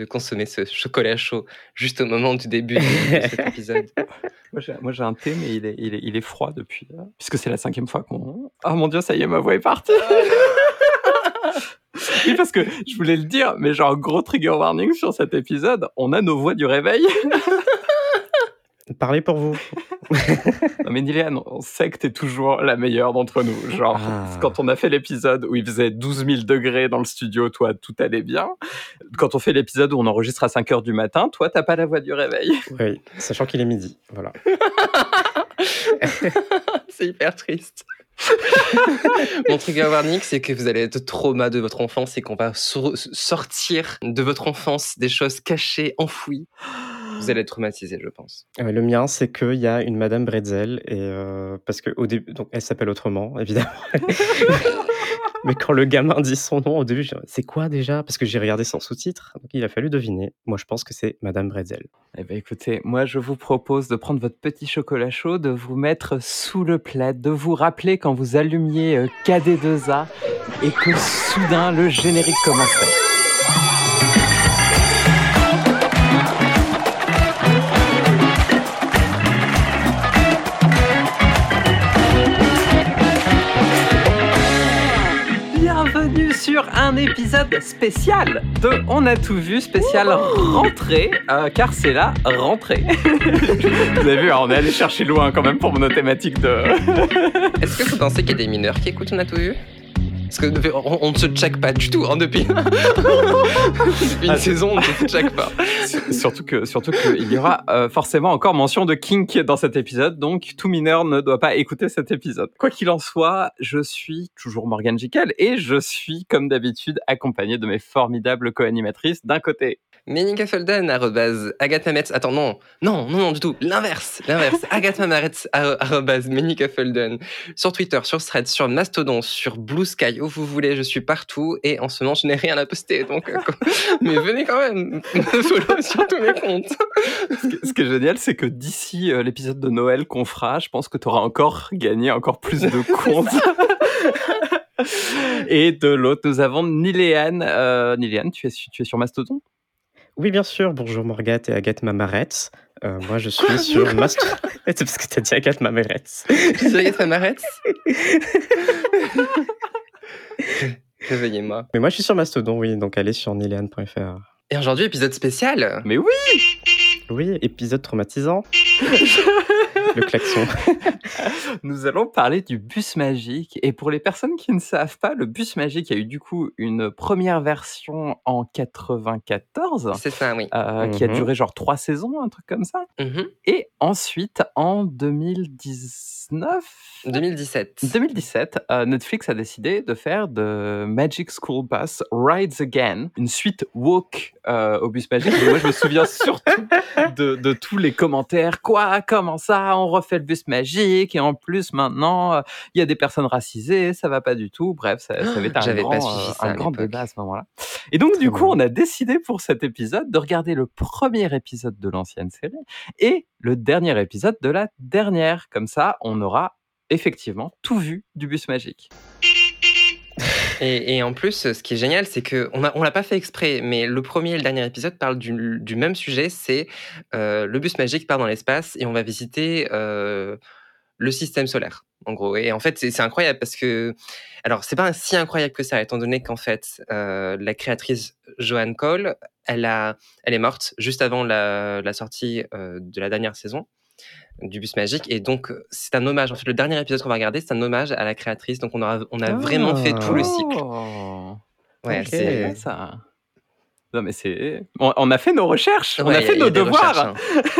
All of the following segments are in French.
de consommer ce chocolat chaud juste au moment du début de cet épisode. Moi, j'ai un thé, mais il est, il est, il est froid depuis. euh, puisque c'est la cinquième fois qu'on. Oh mon dieu, ça y est, ma voix est partie. oui, parce que je voulais le dire, mais genre, gros trigger warning sur cet épisode, on a nos voix du réveil. Parlez pour vous. non, mais Niléane, on sait que t'es toujours la meilleure d'entre nous. Genre, Ah. quand on a fait l'épisode où il faisait 12 000 degrés dans le studio, toi, tout allait bien. Quand on fait l'épisode où on enregistre à 5 heures du matin, toi, t'as pas la voix du réveil. Oui, sachant qu'il est midi. Voilà. c'est hyper triste. Mon trigger warning, c'est que vous allez être trauma de votre enfance et qu'on va sor- sortir de votre enfance des choses cachées, enfouies. Vous allez être traumatisé, je pense. Euh, le mien, c'est qu'il y a une Madame Bretzel, et euh, parce que au début, donc elle s'appelle autrement, évidemment. Mais quand le gamin dit son nom au début, je dis, c'est quoi déjà? Parce que j'ai regardé sans sous-titres, donc il a fallu deviner. Moi, je pense que c'est Madame Bretzel. Eh ben écoutez, moi je vous propose de prendre votre petit chocolat chaud, de vous mettre sous le plaid, de vous rappeler quand vous allumiez euh, KD2A et que soudain le générique commençait. Sur un épisode spécial de On a tout vu, spécial rentrée, euh, car c'est la rentrée. Vous avez vu, hein, on est allé chercher loin quand même pour nos thématiques de... Est-ce que vous pensez qu'il y a des mineurs qui écoutent On a tout vu? Parce que on, on ne se check pas du tout hein, depuis, depuis une Ah, saison, on ne se check pas. surtout que surtout qu'il y aura euh, forcément encore mention de kink dans cet épisode, donc tout mineur ne doit pas écouter cet épisode. Quoi qu'il en soit, je suis toujours Morgane Jikel et je suis comme d'habitude accompagné de mes formidables co-animatrices. D'un côté, Menika Felden, arrobase Agatha Metz. Attends, non, non, non, non, du tout. L'inverse, l'inverse. Agatha Maretz, arro- arrobase Menika Felden. Sur Twitter, sur Threads, sur Mastodon, sur Blue Sky, où vous voulez, je suis partout. Et en ce moment, je n'ai rien à poster. Donc, euh, mais venez quand même me follow sur tous mes comptes. ce qui- ce qui est génial, c'est que d'ici euh, l'épisode de Noël qu'on fera, je pense que tu auras encore gagné encore plus de comptes. Et de l'autre, nous avons Niléane. Euh, Niléane, tu es, tu es sur Mastodon? Oui, bien sûr. Bonjour Morgate et Agathe Mamaretz. Euh, moi, je suis sur Mastodon. c'est parce que t'as dit Agathe Mamaretz. Je suis Agatha Maretz. Réveillez-moi. Mais moi, je suis sur Mastodon, oui. Donc, allez sur nileane.fr. Et aujourd'hui, épisode spécial? Mais oui Oui, épisode traumatisant. le klaxon. Nous allons parler du bus magique. Et pour les personnes qui ne savent pas, le bus magique a eu du coup une première version en 94, C'est ça, oui. euh, qui a Mhm. duré genre trois saisons, un truc comme ça. Mhm. Et ensuite, en 2019, 2017. 2017, euh, Netflix a décidé de faire de Magic School Bus Rides Again, une suite woke euh, au bus magique. Et moi, je me souviens surtout de, de tous les commentaires. Quoi? Comment ça? On refait le bus magique et en plus maintenant, euh, il y a des personnes racisées, ça va pas du tout. Bref, ça, ça avait été un J'avais grand, pas suivi euh, un grand débat à ce moment-là. Et donc, Très du coup, on a décidé pour cet épisode de regarder le premier épisode de l'ancienne série et le dernier épisode de la dernière. Comme ça, on aura effectivement tout vu du bus magique. Et, et en plus, ce qui est génial, c'est que on a, on l'a pas fait exprès, mais le premier et le dernier épisode parlent du, même sujet. C'est euh, le bus magique part dans l'espace et on va visiter euh, le système solaire, en gros. Et en fait, c'est incroyable parce que, alors, c'est pas si incroyable que ça, étant donné qu'en fait, euh, la créatrice Joanne Cole, elle a, elle est morte juste avant la, sortie de la dernière saison du bus magique. Et donc c'est un hommage. En fait le dernier épisode qu'on va regarder c'est un hommage à la créatrice. Donc on aura on a vraiment fait tout le cycle. Oh, Ouais, c'est ça. Non mais c'est, on, on a fait nos recherches, on a fait y nos devoirs. hein.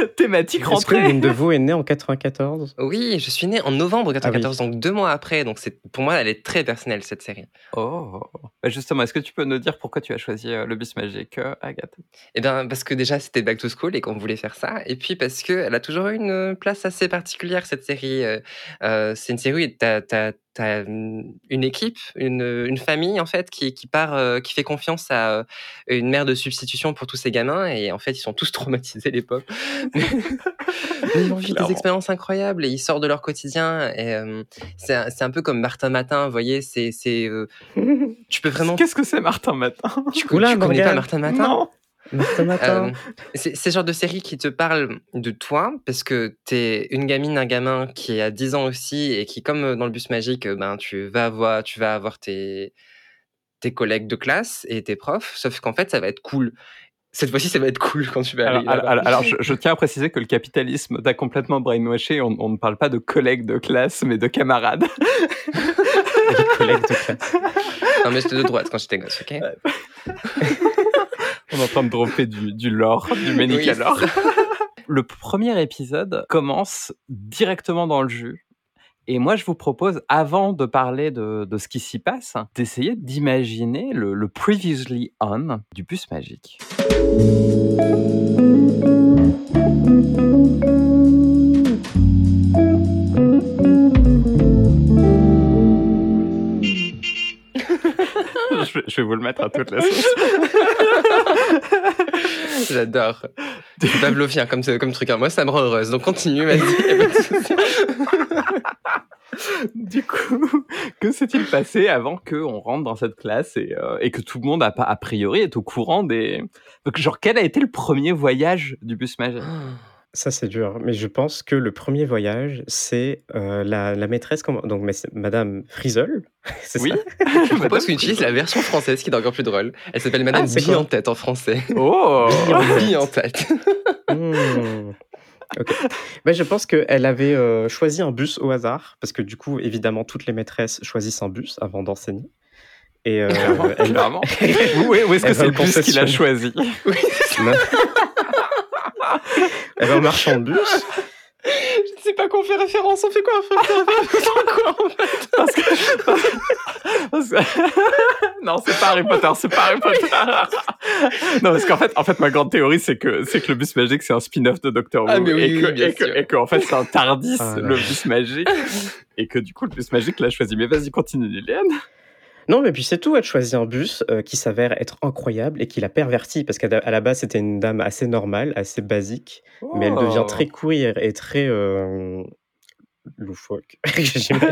Thématique Est-ce que l'une de vous est née en 94 Oui, je suis née en novembre Ah 94, donc deux mois après. Donc c'est pour moi, elle est très personnelle cette série. Oh. Bah, justement, est-ce que tu peux nous dire pourquoi tu as choisi euh, le bus magique, euh, Agathe? Eh bien, parce que déjà c'était Back to School et qu'on voulait faire ça, et puis parce que elle a toujours eu une place assez particulière cette série. Euh, euh, c'est une série où t'as t'as t'as hum, une équipe, une, une famille en fait qui, qui part, euh, qui fait confiance à euh, une mère de substitution pour tous ces gamins, et en fait ils sont tous traumatisés les pauvres. Mais ils ont vécu des expériences incroyables et ils sortent de leur quotidien. Et euh, c'est un- c'est un peu comme Martin Matin, vous voyez, c'est c'est euh, tu peux vraiment Qu'est-ce que c'est Martin Matin? Tu, Oula, tu connais pas. Martin Matin? Non. Martin Matin. Euh, c'est le genre de série qui te parle de toi, parce que t'es une gamine, un gamin qui a 10 ans aussi, et qui, comme dans le bus magique, euh, ben, tu vas avoir, tu vas avoir tes, tes collègues de classe et tes profs, sauf qu'en fait, ça va être cool. Cette fois-ci, ça va être cool quand tu vas Alors, aller alors- là-bas. alors- alors, je, je tiens à préciser que le capitalisme t'a complètement brainwashé. On, on ne parle pas de collègues de classe, mais de camarades. Collègues de classe. Non, mais j'étais de droite quand j'étais gosse, ok? On est en train de dropper du, du lore, du Oui, Ménicalor. c'est ça. le premier épisode commence directement dans le jus. Et moi, je vous propose, avant de parler de, de ce qui s'y passe, d'essayer d'imaginer le, le previously on du bus magique. je, vais, je vais vous le mettre à toute la sauce. J'adore. C'est pavlovien comme, comme truc. hein. Moi, ça me rend heureuse. Donc, continue, vas-y. Du coup, que s'est-il passé avant qu'on rentre dans cette classe et, euh, et que tout le monde, a, pas- a priori, est au courant des... Donc, genre, quel a été le premier voyage du bus magique Ça, c'est dur. Mais je pense que le premier voyage, c'est euh, la, la maîtresse, comment... donc mais c'est Madame Frisol, c'est Oui. ça Je propose qu'on utilise la version française qui est encore plus drôle. Elle s'appelle Madame Ah, Bille en tête en français. Oh Bille en tête. Ok. Ben, je pense qu'elle avait euh, choisi un bus au hasard, parce que du coup, évidemment, toutes les maîtresses choisissent un bus avant d'enseigner. Et euh, elle. Où, est- où est-ce que c'est le bus qu'il a choisi? Oui. Elle va marchand de bus. Je ne sais pas quoi on fait référence. On fait quoi On fait quoi en fait? Parce que... parce que- non, c'est pas Harry Potter, c'est pas Harry Potter. non, parce qu'en fait, en fait, ma grande théorie, c'est que, c'est que le bus magique, c'est un spin-off de Doctor Who. Ah, oui, et, que, oui, bien et, que, et que, en fait, c'est un Tardis, Ah, le bus magique. et que, du coup, le bus magique l'a choisi. Mais vas-y, continue, Liliane. Non, mais puis c'est tout. Elle choisit un bus euh, qui s'avère être incroyable et qui l'a perverti, parce qu'à à la base, c'était une dame assez normale, assez basique, mais elle devient Oh. très queer et très euh, loufoque, j'imagine.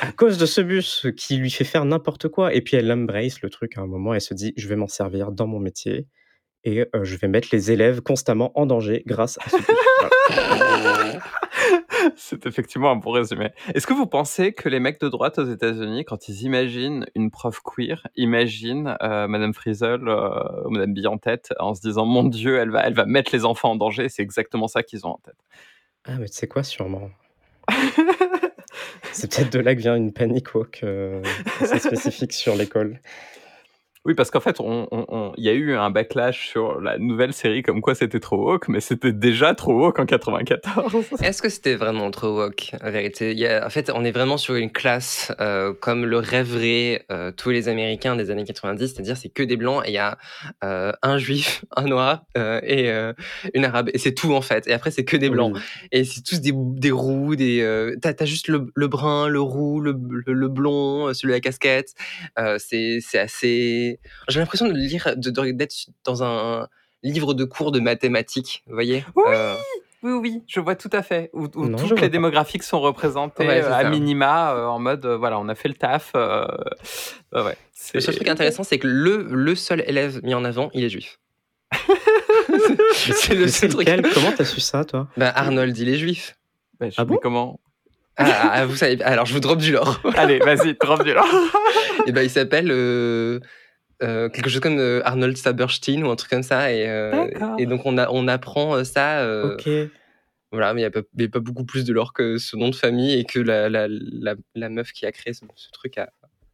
à cause de ce bus qui lui fait faire n'importe quoi. Et puis elle embrace le truc à un moment, elle se dit je vais m'en servir dans mon métier et euh, je vais mettre les élèves constamment en danger grâce à ce bus. Voilà. C'est effectivement un bon résumé. Est-ce que vous pensez que les mecs de droite aux États-Unis, quand ils imaginent une prof queer, imaginent euh, Madame Frizzle euh, ou Madame Bille en tête en se disant Mon Dieu, elle va, elle va mettre les enfants en danger C'est exactement ça qu'ils ont en tête? Ah, mais tu sais quoi, sûrement. C'est peut-être de là que vient une panic walk euh, spécifique sur l'école. Oui, parce qu'en fait, on- on- on- il y a eu un backlash sur la nouvelle série comme quoi c'était trop woke, mais c'était déjà trop woke en 94. Est-ce que c'était vraiment trop woke, en vérité Il y a- En fait, on est vraiment sur une classe euh, comme le rêveraient euh, tous les Américains des années 90, c'est-à-dire c'est que des blancs et il y a euh, un juif, un noir et une arabe. Et c'est tout en fait. Et après, c'est que des blancs. Oui. Et c'est tous des, des roux, des. T'as as juste le, le brun, le roux, le, le, le blond, celui à la casquette. C'est c'est. J'ai l'impression de lire, de- de- d'être dans un livre de cours de mathématiques, vous voyez Oui. Euh, Oui, oui, je vois tout à fait. Où, où Non, toutes les pas. démographiques sont représentées Ouais, euh, à ça. minima, euh, en mode, euh, voilà, on a fait le taf. euh, euh, ouais, Le seul c'est- truc intéressant, c'est que le, le seul élève mis en avant, il est juif. c'est le seul truc. Comment t'as su ça, toi? Ben, Arnold, il est juif. Bah, je- Ah bon? comment Ah, ah, ah, vous savez. Alors, je vous drop du lore. Allez, vas-y, drop du lore. Et ben, il s'appelle euh, euh, quelque chose comme euh, Arnold Saberstein ou un truc comme ça. Et, euh, et donc, on, a, on apprend ça. euh, Ok. Voilà, mais il n'y a, pas- a beaucoup plus de lore que ce nom de famille et que la, la, la, la meuf qui a créé ce, ce truc a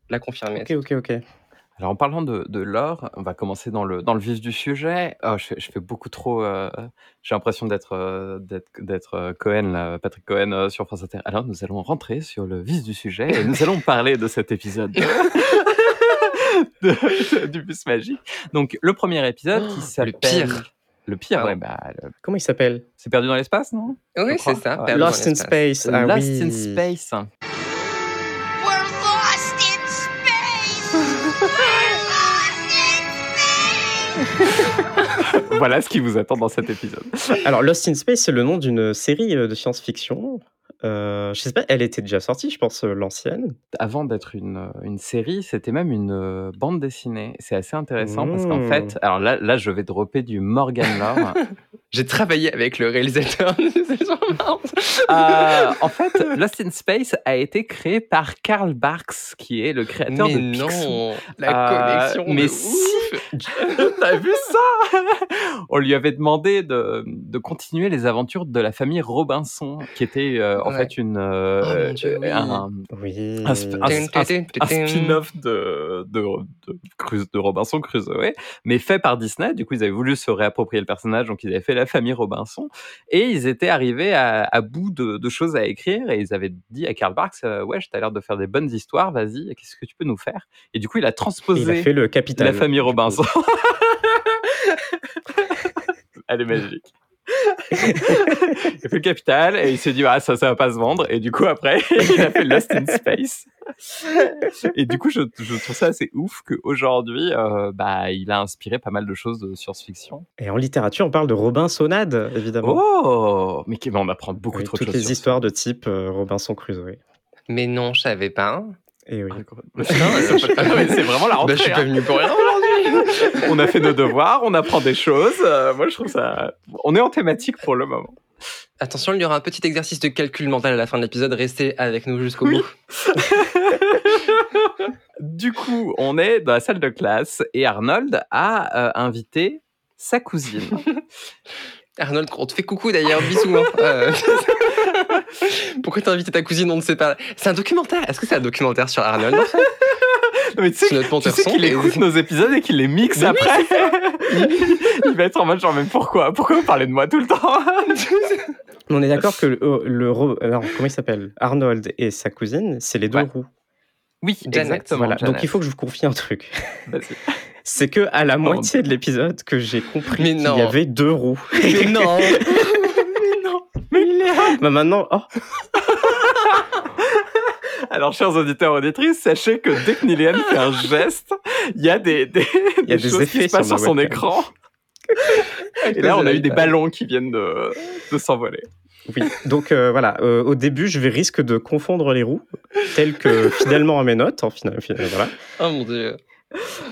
l'a confirmé. Ok, ok, ok. Alors, en parlant de, de lore, on va commencer dans le, dans le vif du sujet. Oh, je, fais, je fais beaucoup trop. euh, J'ai l'impression d'être euh, d'être d'être, euh, Cohen, là, Patrick Cohen euh, sur France Inter. Alors, nous allons rentrer sur le vif du sujet et nous allons parler de cet épisode de- du bus magique. Donc, le premier épisode qui Oh, s'appelle. le pire. Le pire, Ah ouais, bon. bah, le- Comment il s'appelle? C'est perdu dans l'espace, non? Oui, c'est ça. Ouais. perdu dans Lost in. Space. Ah Lost oui. in Space. We're lost in space! We're lost in space! voilà ce qui vous attend dans cet épisode. Alors, Lost in Space, c'est le nom d'une série euh, de science-fiction euh, je sais pas, elle était déjà sortie, je pense, euh, l'ancienne. Avant d'être une, euh, une série, c'était même une euh, bande dessinée. C'est assez intéressant parce qu'en fait, Mmh. alors là, là, je vais dropper du Morgan Lore. J'ai travaillé avec le réalisateur de. Euh, en fait, Lost in Space a été créé par Karl Barks, qui est le créateur Mais de non, Euh, la connexion. mais de si. T'as vu ça? On lui avait demandé de, de continuer les aventures de la famille Robinson, qui était euh, en Ouais. fait une euh, Oh mon Dieu, oui. un, Oui. un sp- un- Tin, tin, tin, un tin. spin-off de, de, de, Cru- de Robinson Crusoe, mais fait par Disney. Du coup, ils avaient voulu se réapproprier le personnage, donc ils avaient fait la famille Robinson. Et ils étaient arrivés à, à bout de, de choses à écrire et ils avaient dit à Karl Barks euh, Ouais, t'as l'air de faire des bonnes histoires, vas-y, qu'est-ce que tu peux nous faire? Et du coup, il a Il a transposé fait le capital. la famille. Robinson. Elle est magique. Il a fait le capital et il s'est dit ah, ça ça va pas se vendre et du coup après il a fait Lost in Space et du coup je, je trouve ça assez ouf qu'aujourd'hui euh, bah il a inspiré pas mal de choses de science-fiction Et en littérature, on parle de Robinsonade, évidemment. oh mais qui- mais on apprend beaucoup Oui, trop de toutes choses les sur histoires de type euh, Robinson Crusoe. Mais non, je savais pas. Et oui. ça. Ah c'est vraiment la Bah, rentrée je suis hein. pas venu pour rien aujourd'hui. on a fait nos devoirs on apprend des choses Euh, moi je trouve ça on est en thématique pour le moment Attention, il y aura un petit exercice de calcul mental à la fin de l'épisode. Restez avec nous jusqu'au Oui. bout. Du coup, on est dans la salle de classe et Arnold a euh, invité sa cousine. Arnold, on te fait coucou d'ailleurs, bisous. hein. Euh, Pourquoi t'as invité ta cousine On ne sait pas. C'est un documentaire. Est-ce que c'est un documentaire sur Arnold en fait? Non, mais tu sais, C'est notre tu sais qu'il écoute nos épisodes et qu'il les mixe Mais oui, après. Il va être en mode genre, mais pourquoi? Pourquoi vous parlez de moi tout le temps? On est d'accord que le, euh, le ro- alors, comment il s'appelle? Arnold et sa cousine, c'est les deux Ouais. roues. Oui, Janet. exactement. Voilà. Janet. Donc il faut que je vous confie un truc. Vas-y. C'est que à la Oh, moitié de l'épisode que j'ai compris Mais qu'il non. y avait deux roues. Mais non Mais il est Bah maintenant, oh, Alors, chers auditeurs et auditrices, sachez que dès que Nilian fait un geste, il y a des, des, Il y a des des choses qui effets se passent sur son webcam. écran. Et là, on a eu des ballons qui viennent de, de s'envoler. oui. Donc euh, voilà, euh, au début, je vais risque de confondre les roues, telles que fidèlement à mes notes. En final, final, voilà. Oh mon dieu.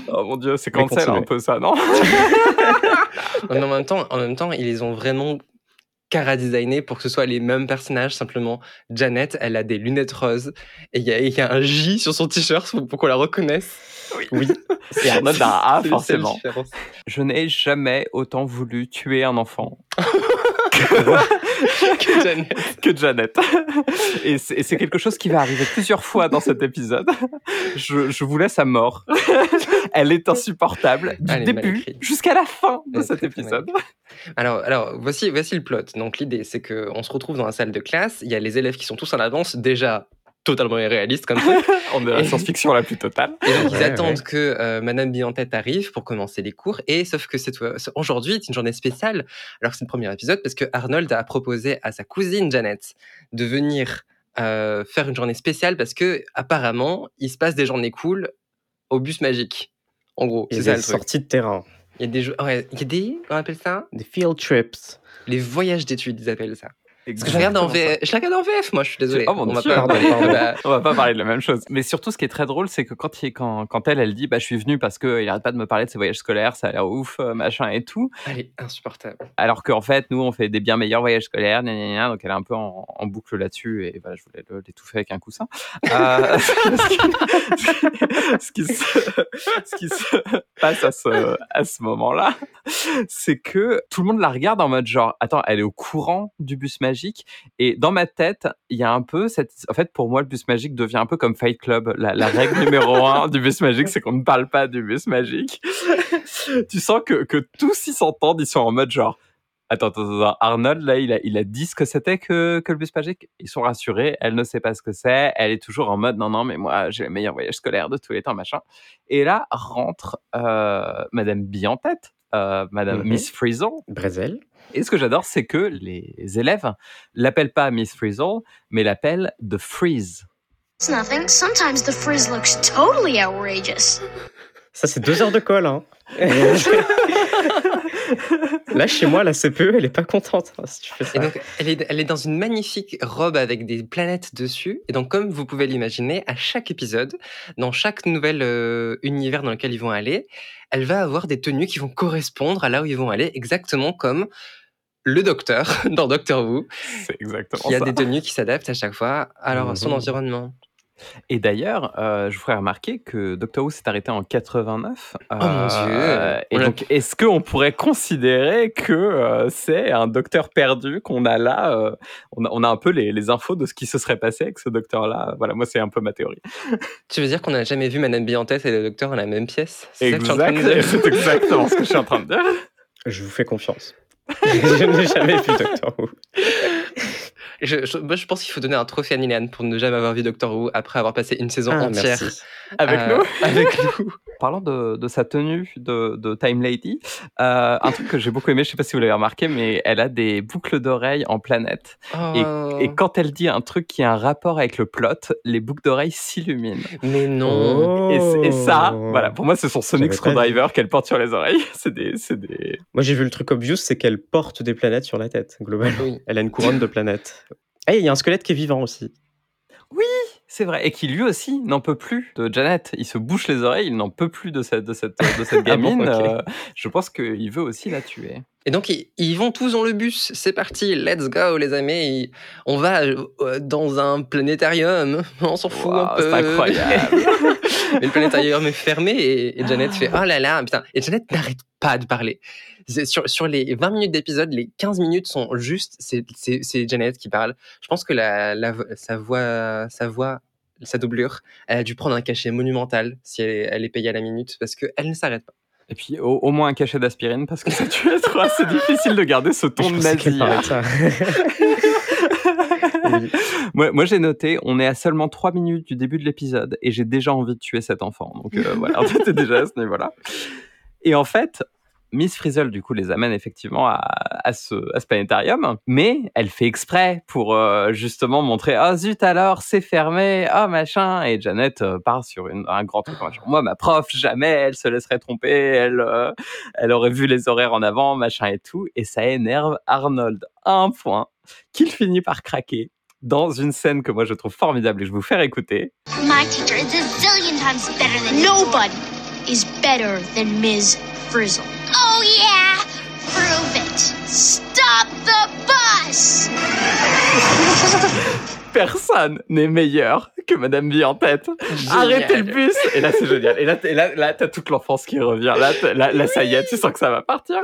Oh mon dieu, c'est cancel un continuez. peu ça, non? En même temps, en même temps, ils les ont vraiment cara-designés pour que ce soit les mêmes personnages. Simplement, Janet, elle a des lunettes roses et il y, a- y a un J sur son t-shirt pour, pour qu'on la reconnaisse. Oui. Arnold a un A, C'est la seule forcément. Je n'ai jamais autant voulu tuer un enfant Que Janet. que Janet. Et c'est quelque chose qui va arriver plusieurs fois dans cet épisode. Je, je vous laisse à mort. Elle est insupportable du début jusqu'à la fin de cet épisode. Alors, alors voici, voici le plot. Donc, l'idée, c'est qu'on se retrouve dans la salle de classe. Il y a les élèves qui sont tous en avance, déjà totalement irréalistes comme ça. On est la science-fiction la plus totale. Et donc, ils Ouais, attendent ouais. que euh, Madame Bientête arrive pour commencer les cours. Et sauf que fois- aujourd'hui, c'est une journée spéciale, alors que c'est le premier épisode, parce que Arnold a proposé à sa cousine Janet de venir euh, faire une journée spéciale parce que apparemment, il se passe des journées cool au bus magique. En gros, Il y c'est a ça des le truc. sorties de terrain, Il y a des, ouais, il y a des, on appelle ça? Des field trips. les voyages d'études, ils appellent ça. Parce que je regarde en. VF, je la regarde en VF, moi, je suis désolé. Oh mon On va pas- Pardon, pardon. On va pas parler de la même chose. Mais surtout, ce qui est très drôle, c'est que quand, il, quand, quand elle, elle dit, bah, je suis venue parce qu'il arrête pas de me parler de ses voyages scolaires, ça a l'air ouf, euh, machin et tout. elle est insupportable. Alors qu'en fait, nous, on fait des bien meilleurs voyages scolaires, gna, gna, gna, donc elle est un peu en, en boucle là-dessus, et voilà, je voulais l'étouffer avec un coussin. Euh, ce, qui, ce qui se, ce qui se passe à ce, à ce moment-là, c'est que tout le monde la regarde en mode genre, attends, elle est au courant du bus magique, et dans ma tête, il y a un peu cette... En fait, pour moi, le bus magique devient un peu comme Fight Club. La, la règle numéro un du bus magique, c'est qu'on ne parle pas du bus magique. tu sens que, que tous ils s'entendent, ils sont en mode genre... Attends, attends, attends, Arnold, là, il a, il a dit ce que c'était que, que le bus magique? Ils sont rassurés, elle ne sait pas ce que c'est, elle est toujours en mode non, non, mais moi, j'ai le meilleur voyage scolaire de tous les temps, machin. Et là rentre euh, Madame Bientête, euh, Madame Mhm. Miss Frizzle. Brésil. Et ce que j'adore, c'est que les élèves l'appellent pas Miss Frizzle, mais l'appellent The Freeze. It's nothing. Sometimes the frizz looks totally outrageous. Ça, c'est deux heures de colle. Hein. Là, chez moi, la CPE, elle est pas contente hein, si tu fais Et ça. donc, elle est, elle est dans une magnifique robe avec des planètes dessus. Et donc, comme vous pouvez l'imaginer, à chaque épisode, dans chaque nouvel euh, univers dans lequel ils vont aller, elle va avoir des tenues qui vont correspondre à là où ils vont aller, exactement comme le docteur dans Doctor Who, C'est exactement qui a ça. des tenues qui s'adaptent à chaque fois à son Mhm. environnement. Et d'ailleurs, euh, je vous ferai remarquer que Doctor Who s'est arrêté en 89. Oh mon Dieu. Et l'a- donc, est-ce qu'on pourrait considérer que euh, c'est un docteur perdu qu'on a là euh, on, a, on a un peu les, les infos de ce qui se serait passé avec ce docteur-là? Voilà, moi, c'est un peu ma théorie. Tu veux dire qu'on n'a jamais vu Madame Biantès et le docteur dans la même pièce? C'est exactement ce que je suis en train de dire. Je vous fais confiance. je n'ai jamais vu Doctor Who. Je, je- moi, je pense qu'il faut donner un trophée à Nilian pour ne jamais avoir vu Doctor Who après avoir passé une saison Ah, entière merci. Avec euh, nous. avec nous. Parlant de, de sa tenue de, de Time Lady, euh, un truc que j'ai beaucoup aimé, je sais pas si vous l'avez remarqué, mais elle a des boucles d'oreilles en planète. Oh. Et quand elle dit un truc qui a un rapport avec le plot, les boucles d'oreilles s'illuminent. Mais non. Et, c- et ça, Oh. voilà, pour moi, c'est son Sonic Screwdriver qu'elle porte sur les oreilles. C'est des, c'est des. Moi, j'ai vu le truc obvious, c'est qu'elle porte des planètes sur la tête, globalement. Oui. Elle a une couronne de planètes. Et il y a un squelette qui est vivant aussi. C'est vrai. Et qui lui aussi n'en peut plus de Janet. Il se bouche les oreilles, il n'en peut plus de cette, de cette, de cette Ah bon, gamine. Euh, je pense qu'il veut aussi la tuer. Et donc, ils, ils vont tous dans le bus. C'est parti, let's go, les amis. On va euh, dans un planétarium. On s'en fout un peu. c'est incroyable. Mais le planétarium est fermé et, et Janet fait Oh là là, putain. Et Janet n'arrête pas de parler. Sur, sur les 20 minutes d'épisode, les 15 minutes sont juste, c'est- Janet qui parle. Je pense que la, sa voix, sa voix, sa doublure, elle a dû prendre un cachet monumental si elle est, elle est payée à la minute parce qu'elle ne s'arrête pas. Et puis, au, au moins un cachet d'aspirine, parce que ça tue trop. C'est difficile de garder ce ton de nazi. Oui. Moi, moi j'ai noté, on est à seulement 3 minutes du début de l'épisode et j'ai déjà envie de tuer cet enfant. Donc euh, voilà, en fait, c'est déjà à ce niveau-là. Et en fait, Miss Frizzle, du coup, les amène effectivement à, ce, planétarium, mais elle fait exprès pour euh, justement montrer Ah zut alors, c'est fermé, ah machin. Et Janet euh, part sur une- un grand truc. Moi, ma prof, jamais elle se laisserait tromper, elle, euh, elle aurait vu les horaires en avant, machin et tout. Et ça énerve Arnold à un point qu'il finit par craquer dans une scène que moi je trouve formidable et je vais vous faire écouter. My teacher is a zillion times better than is better than. Frizzle. Oh, yeah? Prove it. Stop the bus! Personne n'est meilleur que Madame Vie en tête. Arrêtez le bus Et là c'est génial. Et là, et là, là t'as toute l'enfance qui revient. Là, là, là, ça y est, tu sens que ça va partir.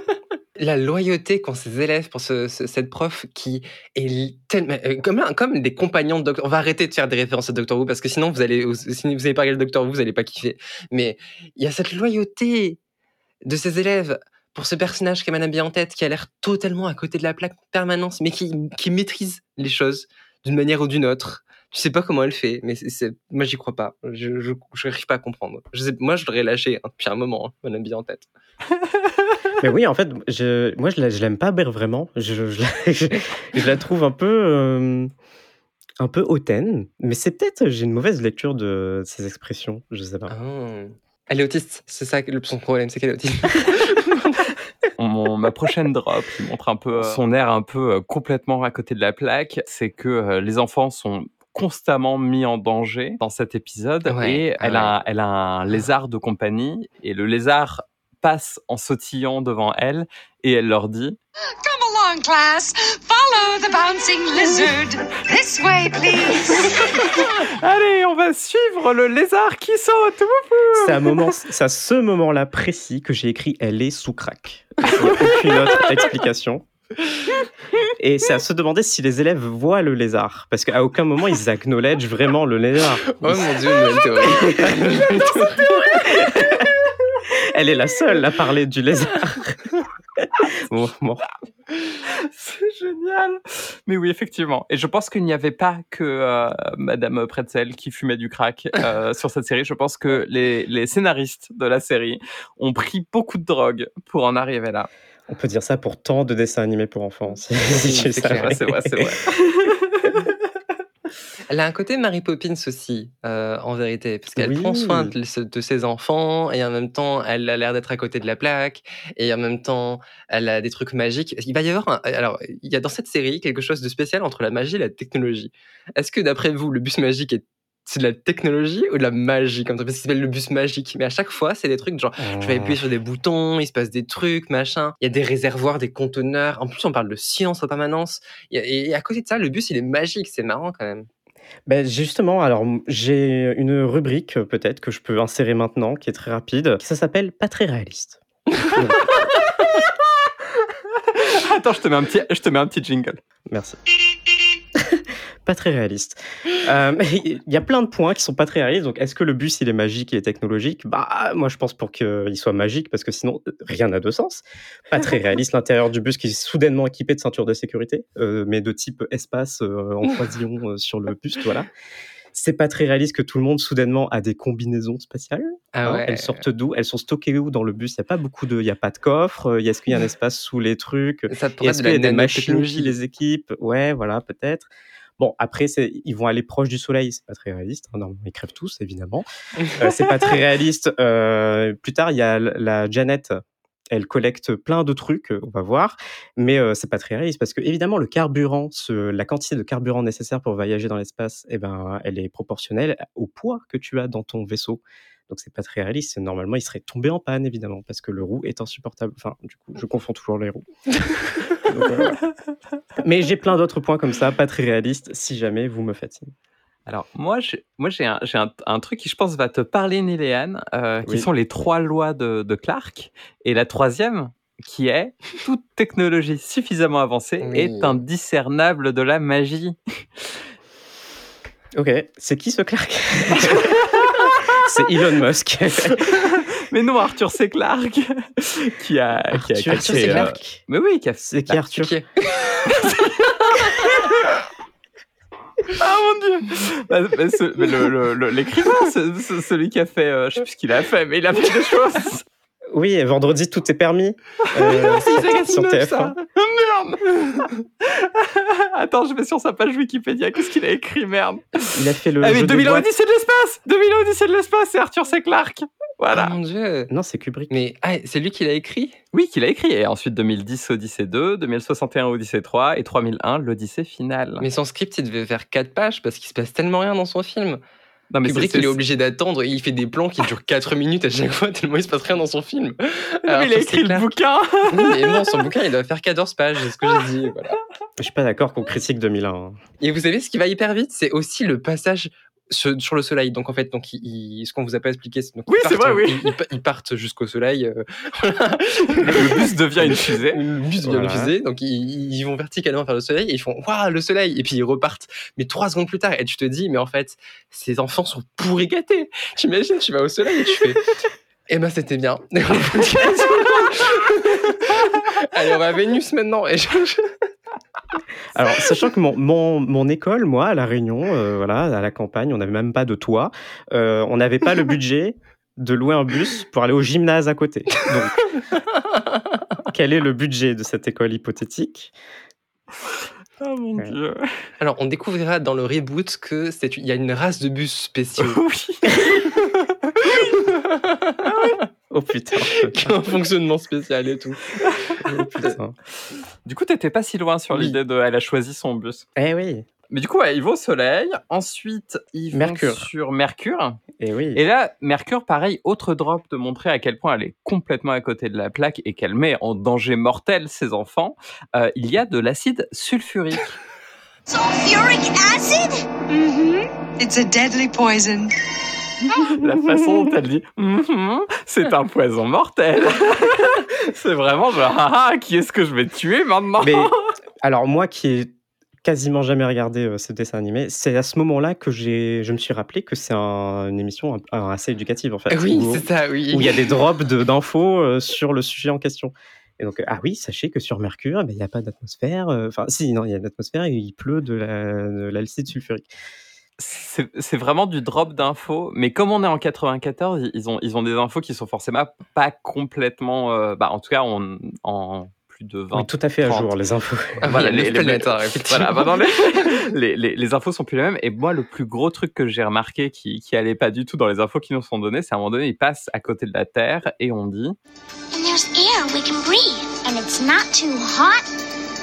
la loyauté qu'ont ses élèves pour ce- ce- cette prof qui est tellement euh, comme, comme des compagnons de Doctor On va arrêter de faire des références à Doctor Who parce que sinon vous allez si vous avez pas regardé Doctor Who vous allez pas kiffer. Mais il y a cette loyauté de ses élèves pour ce personnage qui Madame Bien en tête qui a l'air totalement à côté de la plaque en permanence mais qui, qui maîtrise les choses d'une manière ou d'une autre. Je sais pas comment elle fait, mais c'est, moi j'y crois pas. Je, je, je n'arrive pas à comprendre. Je sais, moi je l'aurais lâché hein, depuis un moment, hein, Madame Bien en tête. Mais oui, en fait, je, moi, je la- je l'aime pas vraiment. Je, je, la- je- je la trouve un peu, euh, un peu hautaine. Mais c'est peut-être, j'ai une mauvaise lecture de ses expressions. Je sais pas. Ah. Elle est autiste, c'est ça le- son problème, c'est qu'elle est autiste. Mon- ma prochaine drop qui montre un peu euh, son air un peu euh, complètement à côté de la plaque, c'est que euh, les enfants sont constamment mis en danger dans cet épisode Ouais, et elle, a, elle a un lézard de compagnie et le lézard passe en sautillant devant elle et elle leur dit Come along, class. Follow the bouncing lizard. This way, please. Allez, on va suivre le lézard qui saute C'est à, moment, c'est à ce moment-là précis que j'ai écrit Elle est sous crack. Il n'y a aucune autre explication. Et c'est à se demander si les élèves voient le lézard. Parce qu'à aucun moment ils acknowledge vraiment le lézard. Oh mon dieu, une nouvelle théorie. Elle est la seule à parler du lézard. Bon, bon. C'est génial. Mais oui, effectivement. Et je pense qu'il n'y avait pas que euh, Madame Pretzel qui fumait du crack euh, sur cette série. Je pense que les, les scénaristes de la série ont pris beaucoup de drogue pour en arriver là. On peut dire ça pour tant de dessins animés pour enfants. si- si c'est vrai, c'est vrai. Elle a un côté Mary Poppins aussi, euh, en vérité, parce qu'elle Oui. prend soin de, de ses enfants et en même temps, elle a l'air d'être à côté de la plaque et en même temps, elle a des trucs magiques. Il va y avoir, un- alors, il y a dans cette série quelque chose de spécial entre la magie et la technologie. Est-ce que d'après vous, le bus magique est c'est de la technologie ou de la magie comme ça Parce qu'il s'appelle le bus magique? Mais à chaque fois, c'est des trucs genre, je vais appuyer sur des boutons, il se passe des trucs, machin. Il y a des réservoirs, des conteneurs. En plus, on parle de science en permanence. Et à côté de ça, le bus, il est magique. C'est marrant quand même. Ben justement, alors j'ai une rubrique euh, peut-être que je peux insérer maintenant, qui est très rapide. Ça s'appelle pas très réaliste. Attends, je te mets un petit, je te mets un petit jingle. Merci. Pas très réaliste. Euh, Il y a plein de points qui sont pas très réalistes. Donc, est-ce que le bus il est magique et technologique? Bah, moi je pense pour qu'il soit magique parce que sinon rien n'a de sens. Pas très réaliste l'intérieur du bus qui est soudainement équipé de ceintures de sécurité, euh, mais de type espace euh, en croisillon sur le buste, voilà. C'est pas très réaliste que tout le monde soudainement a des combinaisons spatiales. Ah Hein, ouais. Elles sortent d'où? Elles sont stockées où dans le bus? Il y a pas beaucoup de, il y a pas de coffre. il Est-ce qu'il y a un espace sous les trucs? Ça et pourrait Est-ce qu'il y a des machines qui les équipent? Ouais, voilà, peut-être. Bon, après, ils vont aller proche du soleil, c'est pas très réaliste. hein, normalement, ils crèvent tous, évidemment. Euh, c'est pas très réaliste. Euh, plus tard, il y a la Janet. Elle collecte plein de trucs, euh, on va voir, mais euh, c'est pas très réaliste parce que évidemment le carburant, ce- la quantité de carburant nécessaire pour voyager dans l'espace, eh ben, elle est proportionnelle au poids que tu as dans ton vaisseau. Donc c'est pas très réaliste. Normalement, il serait tombé en panne évidemment parce que le roue est insupportable. Enfin, du coup, je confonds toujours les roues. Donc. Mais j'ai plein d'autres points comme ça, pas très réalistes, si jamais vous me fatiguez. Alors, moi, j'ai, moi, j'ai, un, j'ai un, un truc qui, je pense, va te parler, Néléane, euh, qui Oui. sont les trois lois de, de Clark. Et la troisième, qui est toute technologie suffisamment avancée Oui. est indiscernable de la magie. Ok, c'est qui ce Clark? C'est Elon Musk. Mais non, Arthur, c'est Clark qui a, qui Arthur, créé, c'est euh, Clark. Mais oui, qui a C'est qui Bah, Arthur Qui est- Ah mon dieu Bah, bah, ce- mais le- le- le- L'écrivain, c'est- c'est celui qui a fait, euh, je sais plus ce qu'il a fait, mais il a fait des choses. Oui, et vendredi, tout est permis. Euh, sur TF1. ça. Merde Attends, je vais sur sa page Wikipédia. Qu'est-ce qu'il a écrit, merde? Il a fait le Ah mais jeu de 2000 boîte. Odyssée de l'espace 2000 Odyssée de l'espace, c'est Arthur C. Clarke Voilà. Oh mon dieu. Non, c'est Kubrick. Mais ah, c'est lui qui l'a écrit? Oui, qu'il a écrit. Et ensuite 2010 Odyssée 2, 2061 Odyssée 3 et 3001 l'Odyssée finale. Mais son script, il devait faire 4 pages parce qu'il se passe tellement rien dans son film. Non, mais Kubrick, c'est- il est obligé d'attendre et il fait des plans qui durent 4 minutes à chaque fois tellement il se passe rien dans son film. Non, mais il a écrit le bouquin Oui, mais non, son bouquin, il doit faire 14 pages, c'est ce que j'ai dit. Voilà. Je suis pas d'accord qu'on critique 2001. hein. Et vous savez, ce qui va hyper vite, c'est aussi le passage sur, sur le soleil. Donc en fait, donc, il- il- ce qu'on vous a pas expliqué, c'est donc, Oui, ils c'est partent, vrai, oui. Ils, ils- ils partent jusqu'au soleil. euh. Le bus devient une fusée. Le bus vient Voilà. de fusée, donc ils, vont verticalement vers le soleil et ils font waouh le soleil et puis ils repartent. Mais trois secondes plus tard et tu te dis mais en fait ces enfants sont pourris gâtés. T'imagines tu vas au soleil et tu fais eh ben c'était bien. Allez on va à Vénus maintenant et je- Alors, sachant que mon, mon, mon école, moi, à La Réunion, euh, voilà, à la campagne, on n'avait même pas de toit. Euh, on n'avait pas le budget de louer un bus pour aller au gymnase à côté. Donc, quel est le budget de cette école hypothétique? Oh mon Ouais. dieu. Alors on découvrira dans le reboot que c'est il y a une race de bus spéciaux Oui. Oh putain. un fonctionnement spécial et tout. Oh, putain. Du coup, t'étais pas si loin sur Oui. l'idée de. Elle a choisi son bus. Eh oui, Mais du coup, ouais, ils vont au Soleil. Ensuite, ils vont Mercure. sur Mercure. eh oui. Et là, Mercure, pareil, autre drop de montrer à quel point elle est complètement à côté de la plaque et qu'elle met en danger mortel ses enfants. Euh, il y a de l'acide sulfurique. Sulfuric acid? Mm-hmm. It's a deadly poison. la façon dont elle dit Mhm, c'est un poison mortel. c'est vraiment genre, ah, ah, qui est-ce que je vais tuer maintenant? Mais alors moi qui ai quasiment jamais regardé euh, ce dessin animé, c'est à ce moment-là que j'ai, je me suis rappelé que c'est un- une émission un- un- assez éducative en fait. Oui où- c'est ça oui. où il y a des drops de- d'infos euh, sur le sujet en question. Et donc, ah oui, sachez que sur Mercure, eh ben, il n'y a pas d'atmosphère. euh, Enfin, si, non, il y a de l'atmosphère et il pleut de la- de l'acide sulfurique. C'est vraiment du drop d'infos, mais comme on est en 94, ils ont, ils ont des infos qui sont forcément pas complètement, euh, bah, en tout cas en, en plus de 20. Oui, tout à fait à 30. jour, les infos. Voilà, les- les, les-. Voilà, bah, dans les, les, les- les infos sont plus les mêmes. Et moi, le plus gros truc que j'ai remarqué qui, qui allait pas du tout dans les infos qui nous sont données, c'est à un moment donné, ils passent à côté de la Terre et on dit And there's air we can breathe. And it's not too hot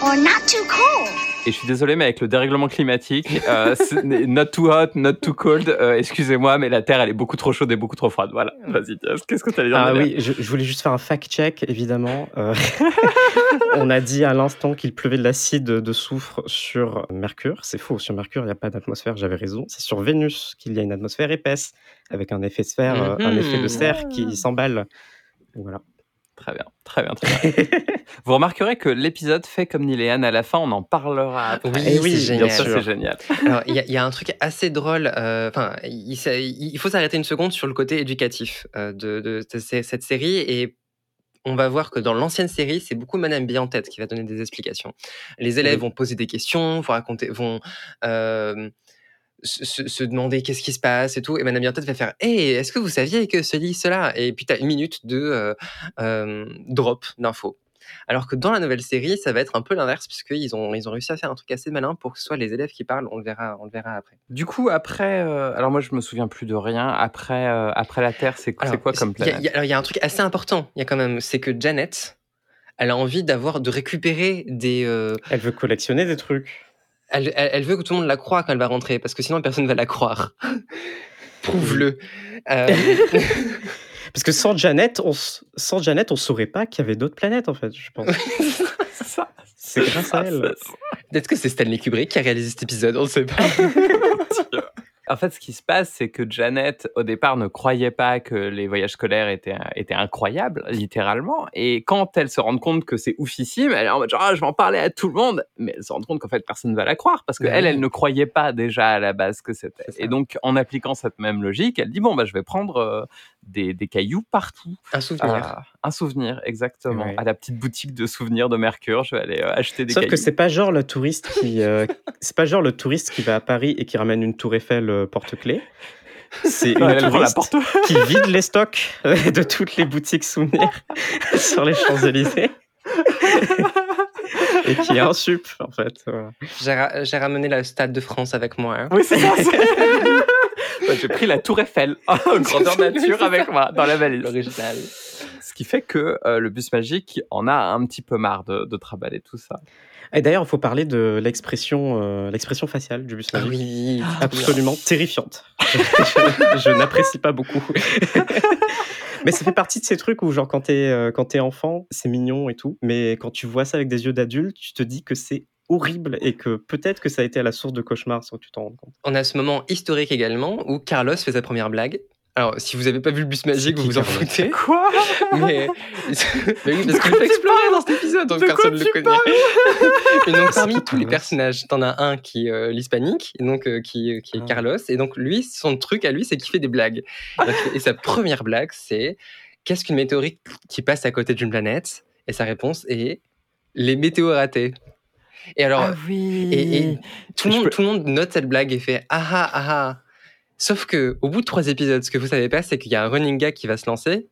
or not too cold. Et je suis désolé, mais avec le dérèglement climatique, euh, c'est- not too hot, not too cold, euh, excusez-moi, mais la Terre, elle est beaucoup trop chaude et beaucoup trop froide. Voilà, vas-y, qu'est-ce que tu allais dire Ah oui, je, je voulais juste faire un fact-check, évidemment. Euh, on a dit à l'instant qu'il pleuvait de l'acide de soufre sur Mercure. C'est faux, sur Mercure, il n'y a pas d'atmosphère, j'avais raison. C'est sur Vénus qu'il y a une atmosphère épaisse, avec un effet sphère, euh, un effet de Mhm. serre qui s'emballe. Voilà. Très bien, très bien, très bien. Vous remarquerez que l'épisode fait comme Niléane à la fin, on en parlera après. Oui, oui, c'est bien génial. C'est génial. Alors, il y, a- il y a un truc assez drôle. euh, Enfin, il, faut s'arrêter une seconde sur le côté éducatif euh, de, de- de ce- cette série et on va voir que dans l'ancienne série, c'est beaucoup Madame Bien-Tête qui va donner des explications. Les élèves Oui. vont poser des questions, vont raconter, vont euh, se, demander qu'est-ce qui se passe et tout. Et Madame Bien-Tête va faire Hé, est-ce que vous saviez que ceci, cela? Et puis, tu as une minute de euh, euh, drop d'infos. Alors que dans la nouvelle série, ça va être un peu l'inverse, puisqu'ils ont, ils ont réussi à faire un truc assez malin pour que ce soit les élèves qui parlent. On le verra, on le verra après. Du coup, après, euh, alors moi, je me souviens plus de rien. Après, euh, après la Terre, c'est quoi comme il y a- planète? il y a- alors, il y a un truc assez important, il y a quand même, c'est que Janet, elle a envie d'avoir, de récupérer des. euh, Elle veut collectionner des trucs. Elle, elle- veut que tout le monde la croie quand elle va rentrer, parce que sinon personne va la croire. Prouve-le. Euh, Parce que sans Janet, on, sans Janet, on saurait pas qu'il y avait d'autres planètes, en fait, je pense. C'est ça. C'est grâce à elle. Peut-être que c'est Stanley Kubrick qui a réalisé cet épisode, on ne sait pas. En fait, ce qui se passe, c'est que Janet, au départ, ne croyait pas que les voyages scolaires étaient, étaient incroyables, littéralement. Et quand elle se rend compte que c'est oufissime, elle est en mode genre, Ah, je vais en parler à tout le monde. Mais elle se rend compte qu'en fait, personne ne va la croire parce qu'elle, elle ne croyait pas déjà à la base que c'était. Et donc, en appliquant cette même logique, elle dit, bon, bah, je vais prendre euh, des, des cailloux partout. Un souvenir. Ah, un souvenir, exactement. Ouais. À la petite boutique de souvenirs de Mercure, je vais aller euh, acheter des Sauf cailloux. que c'est pas genre le touriste qui, euh, c'est pas genre le touriste qui va à Paris et qui ramène une tour Eiffel euh, porte-clés. C'est une la touriste porte. qui vide les stocks euh, de toutes les boutiques souvenirs sur les Champs-Élysées. et qui est un sup, en fait. voilà. J'ai ra- j'ai ramené le Stade de France avec moi. hein. Oui, c'est ça. J'ai pris la tour Eiffel en grandeur nature avec moi dans la valise. L'original. Ce qui fait que euh, le bus magique en a un petit peu marre de, de travailler tout ça. Et d'ailleurs, il faut parler de l'expression, euh, l'expression faciale du bus Ah magique. oui. absolument terrifiante. je je- je n'apprécie pas beaucoup. mais ça fait partie de ces trucs où, genre, quand t'es euh, quand t'es enfant, c'est mignon et tout. Mais quand tu vois ça avec des yeux d'adulte, tu te dis que c'est horrible et que peut-être que ça a été à la source de cauchemars sans que tu t'en rendes compte. On a ce moment historique également où Carlos fait sa première blague. Alors, si vous n'avez pas vu le bus magique, vous vous en foutez. Quoi Mais, mais oui, parce qu'il fait explorer dans cet épisode, donc De personne ne le connaît. Et donc, parmi tous les personnages, t'en as un qui est euh, l'hispanique, et donc euh, qui, qui est Ah. Carlos. Et donc, lui, son truc à lui, c'est qu'il fait des blagues. Et sa première blague, c'est qu'est-ce qu'une météorite qui passe à côté d'une planète? Et sa réponse est les météos ratés. Et alors, oui. et, et tout, le monde, peux- tout le monde note cette blague et fait ah ah ah ah. Sauf que au bout de trois épisodes, ce que vous savez pas, c'est qu'il y a un running gag qui va se lancer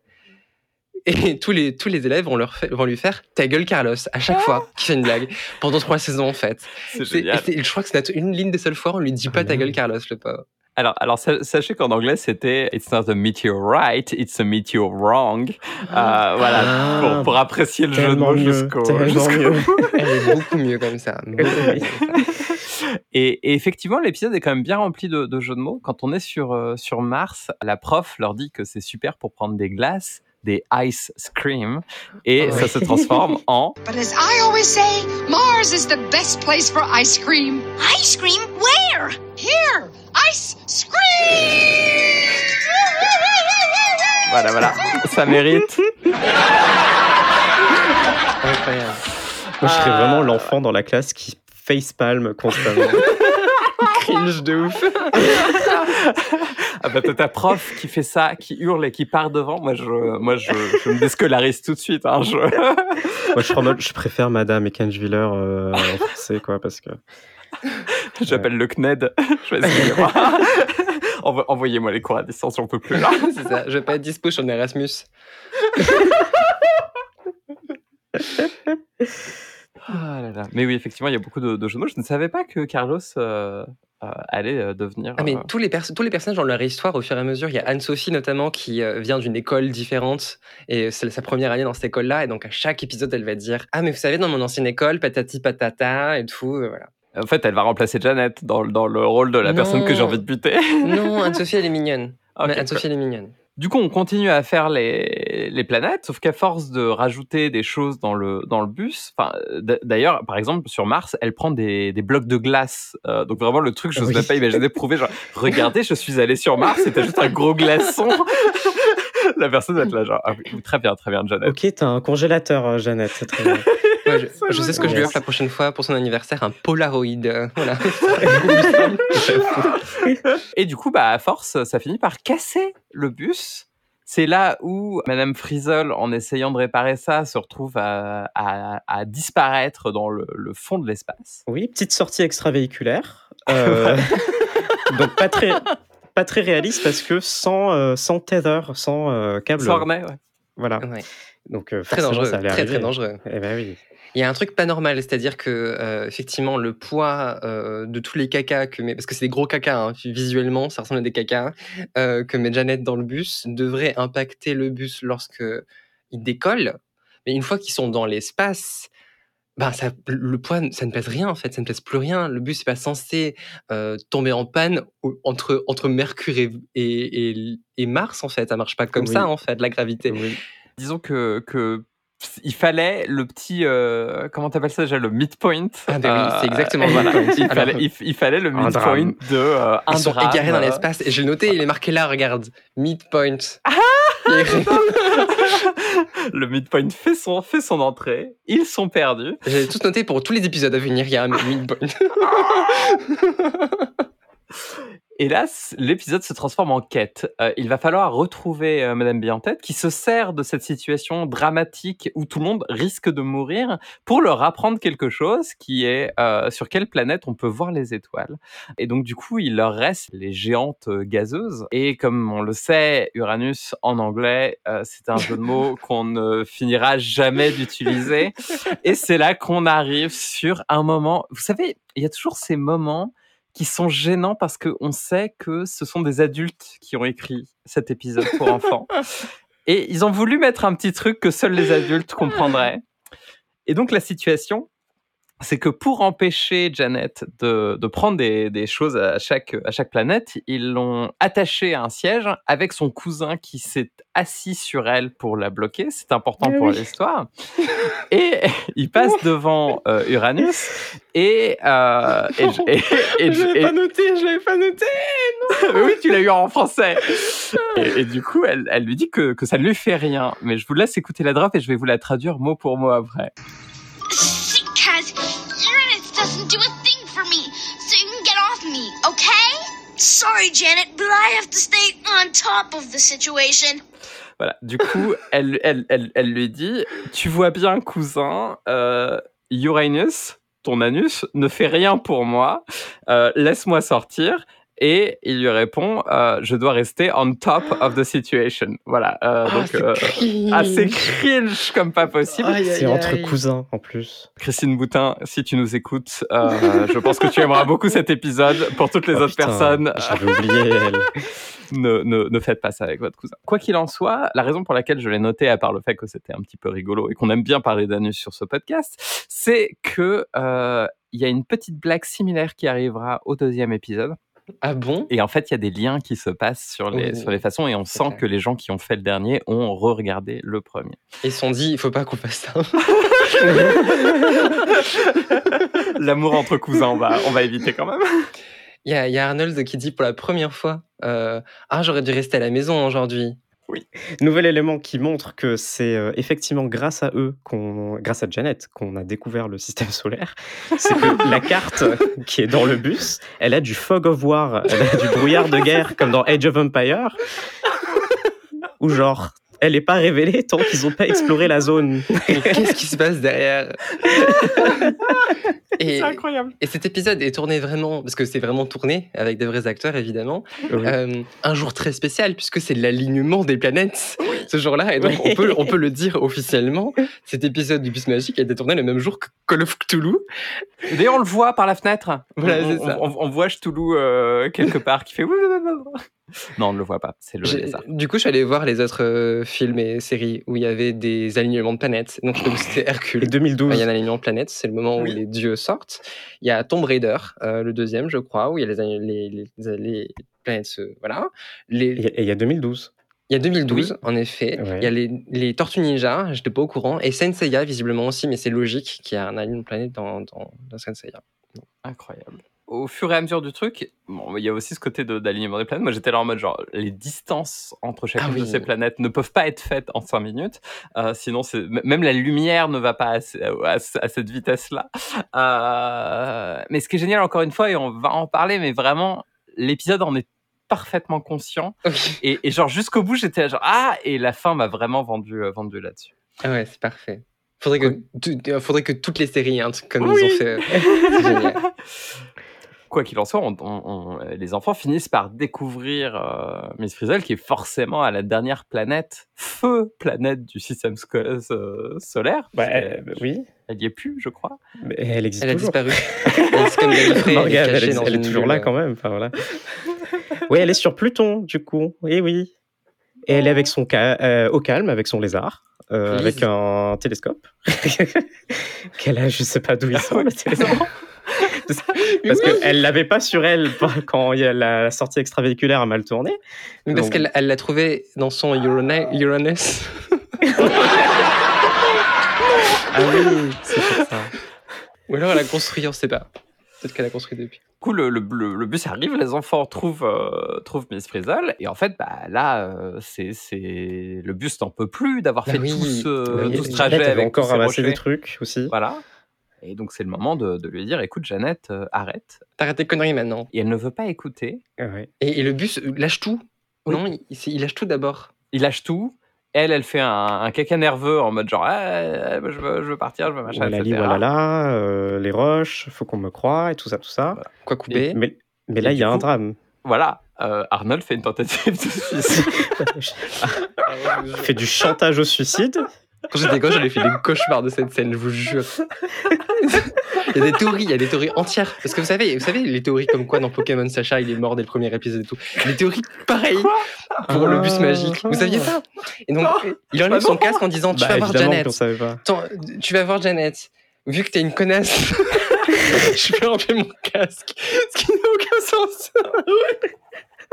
et tous les, tous les élèves vont, leur vont lui faire ta gueule Carlos à chaque fois qu'il fait une blague pendant trois saisons en fait. C'est génial. je crois que c'est une ligne des seules fois où on lui dit pas ta gueule Carlos le pauvre. Alors, alors sa- sachez qu'en anglais, c'était It's not a meteorite, it's a meteor wrong. Euh, voilà, Ah, pour, pour apprécier le jeu de mots jusqu'au. bout. Elle est beaucoup mieux comme ça. beaucoup mieux comme ça. Et, et effectivement, l'épisode est quand même bien rempli de, de jeux de mots. Quand on est sur, euh, sur Mars, la prof leur dit que c'est super pour prendre des glaces, des ice scream, et Ah ça ouais. se transforme en But as I always say, Mars is the best place for ice cream. Ice cream? Where? Here, ice scream! voilà, voilà, ça mérite. Incroyable. Moi, je serais Ah. vraiment l'enfant dans la classe qui facepalm constamment. Cringe de ouf. Ah bah t'as ta prof qui fait ça, qui hurle et qui part devant. Moi, je, moi, je, je me déscolarise tout de suite. Hein, je... Moi, je, en mode, je préfère Madame et Kenjwiller euh, en français, quoi, parce que J'appelle le CNED. Je vais essayer. Envo- Envoyez-moi les cours à distance, j'en peux plus là. c'est ça. Je vais pas être dispo sur le Erasmus. Ah là là. Mais oui, effectivement, il y a beaucoup de, de jeux de mots. Je ne savais pas que Carlos euh, euh, allait euh, devenir. Ah, mais tous les, tous les personnages dans leur histoire, au fur et à mesure, il y a Anne-Sophie notamment qui vient d'une école différente et c'est sa première année dans cette école-là. Et donc à chaque épisode, elle va dire Ah, mais vous savez, dans mon ancienne école, patati patata et tout. voilà. En fait, elle va remplacer Janet dans, dans le rôle de la personne que j'ai envie de buter. Non, Anne-Sophie, elle est mignonne. Ok, Mais Anne-Sophie, elle est mignonne. Du coup, on continue à faire les, les planètes, sauf qu'à force de rajouter des choses dans le, dans le bus, d- d'ailleurs, par exemple, sur Mars, elle prend des, des blocs de glace. Euh, donc vraiment, le truc, je n'ose Oui. pas imaginer prouver, genre, regardez, je suis allé sur Mars, c'était juste un gros glaçon. La personne va être là, genre, ah très bien, très bien, Janet. Ok, t'as un congélateur, euh, Jeannette, c'est très bien. Ouais, je, je sais ce que je lui offre la prochaine fois pour son anniversaire, un Polaroid. euh, voilà. Et du coup, bah, à force, ça finit par casser le bus. C'est là où Madame Frizzle, en essayant de réparer ça, se retrouve à, à- à disparaître dans le, le fond de l'espace. Oui, petite sortie extravéhiculaire. Euh, donc pas très, pas très réaliste parce que sans, euh, sans tether, sans euh, câble. Sans ouais. Voilà. Ouais. Donc euh, Très dangereux. ça Très, arriver. très dangereux. Eh ben oui. Il y a un truc pas normal, c'est-à-dire que euh, effectivement le poids euh, de tous les cacas que met, parce que c'est des gros cacas hein, visuellement, ça ressemble à des cacas euh, que met Janet dans le bus devrait impacter le bus lorsque il décolle, mais une fois qu'ils sont dans l'espace, ben ça, le poids ça ne pèse rien en fait, ça ne pèse plus rien. Le bus n'est pas censé euh, tomber en panne entre entre Mercure et, et, et- et Mars en fait, ça marche pas comme Oui. ça en fait la gravité. Oui. Disons que, que il fallait le petit euh, comment t'appelles ça déjà le midpoint. Ah, ben oui, c'est exactement voilà. Il fallait, il, il fallait le midpoint drame. de euh, un Ils sont drame. égarés dans l'espace. Et j'ai noté, il est marqué là, regarde. Midpoint. Ah le midpoint fait son fait son entrée. Ils sont perdus. J'ai tout noté pour tous les épisodes à venir, il y a un midpoint. C- l'épisode se transforme en quête. Euh, il va falloir retrouver euh, Madame Bientête qui se sert de cette situation dramatique où tout le monde risque de mourir pour leur apprendre quelque chose qui est euh, sur quelle planète on peut voir les étoiles. Et donc du coup, il leur reste les géantes euh, gazeuses. Et comme on le sait, Uranus en anglais, euh, c'est un jeu de mots qu'on ne finira jamais d'utiliser. Et c'est là qu'on arrive sur un moment. Vous savez, il y a toujours ces moments qui sont gênants parce qu'on sait que ce sont des adultes qui ont écrit cet épisode pour enfants. Et ils ont voulu mettre un petit truc que seuls les adultes comprendraient. Et donc la situation, c'est que pour empêcher Janet de, de prendre des, des choses à chaque, à chaque planète, ils l'ont attachée à un siège avec son cousin qui s'est assis sur elle pour la bloquer. C'est important pour oui. l'histoire. Et il passe devant euh, Uranus et, euh, et, je- et- et je- et- noté, je l'avais pas noté. oui, tu l'as eu en français. Et, du coup, elle, elle lui dit que, que ça ne lui fait rien. Mais je vous laisse écouter la drop et je vais vous la traduire mot pour mot après. Sorry, Janet, but I have to stay on top of the situation. Voilà. Du coup, elle, elle, elle, elle lui dit Tu vois bien, cousin, euh, Uranus, ton anus, ne fait rien pour moi. Euh, Laisse-moi sortir. Et il lui répond euh, Je dois rester on top of the situation. Voilà. euh, Ah, donc, euh, cringe. assez cringe comme pas possible. C'est entre cousins en plus. Christine Boutin, si tu nous écoutes, euh, je pense que tu aimeras beaucoup cet épisode. Pour toutes les Oh, autres putain, personnes, J'avais oublié elle. ne, ne, ne faites pas ça avec votre cousin. Quoi qu'il en soit, la raison pour laquelle je l'ai noté, à part le fait que c'était un petit peu rigolo et qu'on aime bien parler d'anus sur ce podcast, c'est que euh, il y a une petite blague similaire qui arrivera au deuxième épisode. Ah bon? Et en fait, il y a des liens qui se passent sur les, Oh, sur les façons et on sent clair. que les gens qui ont fait le dernier ont re-regardé le premier. Ils se sont dit, il faut pas qu'on fasse ça. L'amour entre cousins, on va, on va éviter quand même. Il y a, il y a Arnold qui dit pour la première fois euh, Ah, j'aurais dû rester à la maison aujourd'hui. Nouvel élément qui montre que c'est euh, effectivement grâce à eux, qu'on, grâce à Janet, qu'on a découvert le système solaire. C'est que la carte qui est dans le bus, elle a du fog of war, elle a du brouillard de guerre comme dans Age of Empire. Ou genre, elle n'est pas révélée tant qu'ils n'ont pas exploré la zone. Qu'est-ce qui se passe derrière et, C'est incroyable. et cet épisode est tourné vraiment, parce que c'est vraiment tourné avec des vrais acteurs évidemment, Oui. euh, un jour très spécial puisque c'est l'alignement des planètes ce jour-là. Et donc Oui. on, peut, on peut le dire officiellement, cet épisode du Bus Magique a été tourné le même jour que Call of Cthulhu. D'ailleurs, on le voit par la fenêtre. Voilà, on, c'est ça. on voit Cthulhu euh, quelque part qui fait. non, on ne le voit pas. C'est le lézard. Du coup, je suis allé voir les autres euh, films et séries où il y avait des alignements de planètes. Donc, c'était Hercule. Et 2012. Il y a un alignement de planètes, c'est le moment où Oui. les dieux sortent. Il y a Tomb Raider, euh, le deuxième, je crois, où il y a les, ali- les, les, les planètes. se- Voilà. Les, Et il y a 2012. il y a 2012, en effet. Ouais. Il y a les, les Tortues Ninja, j'étais pas au courant. Et Senseiya, visiblement aussi, mais c'est logique qu'il y a un alignement de planètes dans, dans, dans Senseiya. Incroyable. Au fur et à mesure du truc, bon, il y a aussi ce côté de- d'alignement des planètes. Moi, j'étais là en mode genre, les distances entre chacune Ah oui. de ces planètes ne peuvent pas être faites en 5 minutes. Euh, sinon, même la lumière ne va pas à, ce- à ce- à cette vitesse-là. Euh, mais ce qui est génial, encore une fois, et on va en parler, mais vraiment, l'épisode en est parfaitement conscient. Et, et genre, jusqu'au bout, j'étais genre, ah, et la fin m'a vraiment vendu, euh, vendu là-dessus. Ah ouais, c'est parfait. Faudrait que, faudrait que toutes les séries, un truc comme Oui. ils ont fait. C'est génial. Quoi qu'il en soit, on- on- on- les enfants finissent par découvrir euh, Miss Frizzle, qui est forcément à la dernière planète, feu planète du système sco- euh, solaire. Bah, euh, qu'elle- oui, Elle y est plus, je crois. mais elle existe Elle a toujours. disparu. Elle, elle est elle, elle toujours là quand même. Enfin, voilà. oui, elle est sur Pluton, du coup. Oui, oui. Et elle est avec son ca- euh, au calme, avec son lézard, euh, avec un télescope. Qu'elle a, je sais pas d'où il sort le télescope. Parce qu'elle l'avait pas sur elle quand la sortie extravéhiculaire a mal tourné. Mais Parce Donc- qu'elle elle l'a trouvé dans son Urana- Uranus. Ah oui, c'est pour ça. Ou alors elle a construit, on sait pas. Peut-être qu'elle a construit depuis. Du coup, le, le, le- le bus arrive, les enfants trouvent, euh, trouvent Miss Frizzle, et en fait, bah, là, euh, c'est, le bus n'en peut plus d'avoir Bah fait oui. tout ce, Oui, tout ce Jeannette trajet avait avec encore tous ces ramassé des trucs aussi. Voilà. Et donc, c'est le moment de, de lui dire, écoute, Jeannette, euh, arrête. T'arrêtes tes conneries maintenant. Et elle ne veut pas écouter. Ah ouais. Et, et le bus euh, lâche tout. Oui. Non, il, il lâche tout d'abord. Il lâche tout. Elle, elle fait un, un caca nerveux en mode genre, Ah, je, veux, je veux partir, je veux machin, Voilà, etc. voilà là, euh, les roches, faut qu'on me croie et tout ça, tout ça. Quoi couper Mais, mais là, il y a un drame. Voilà, euh, Arnold fait une tentative de suicide. Fait du chantage au suicide. Quand j'étais gosse, j'avais fait des cauchemars de cette scène, je vous jure. il y a des théories, il y a des théories entières. Parce que vous savez, vous savez les théories comme quoi dans Pokémon Sacha, il est mort dès le premier épisode et tout. Les théories pareilles pour le bus magique. Vous saviez pas Et donc, il enlève son casque en disant Tu Bah, vas voir Janet. tu vas voir Janet. Vu que t'es une connasse, je vais enlever mon casque. Ce qui n'a aucun sens.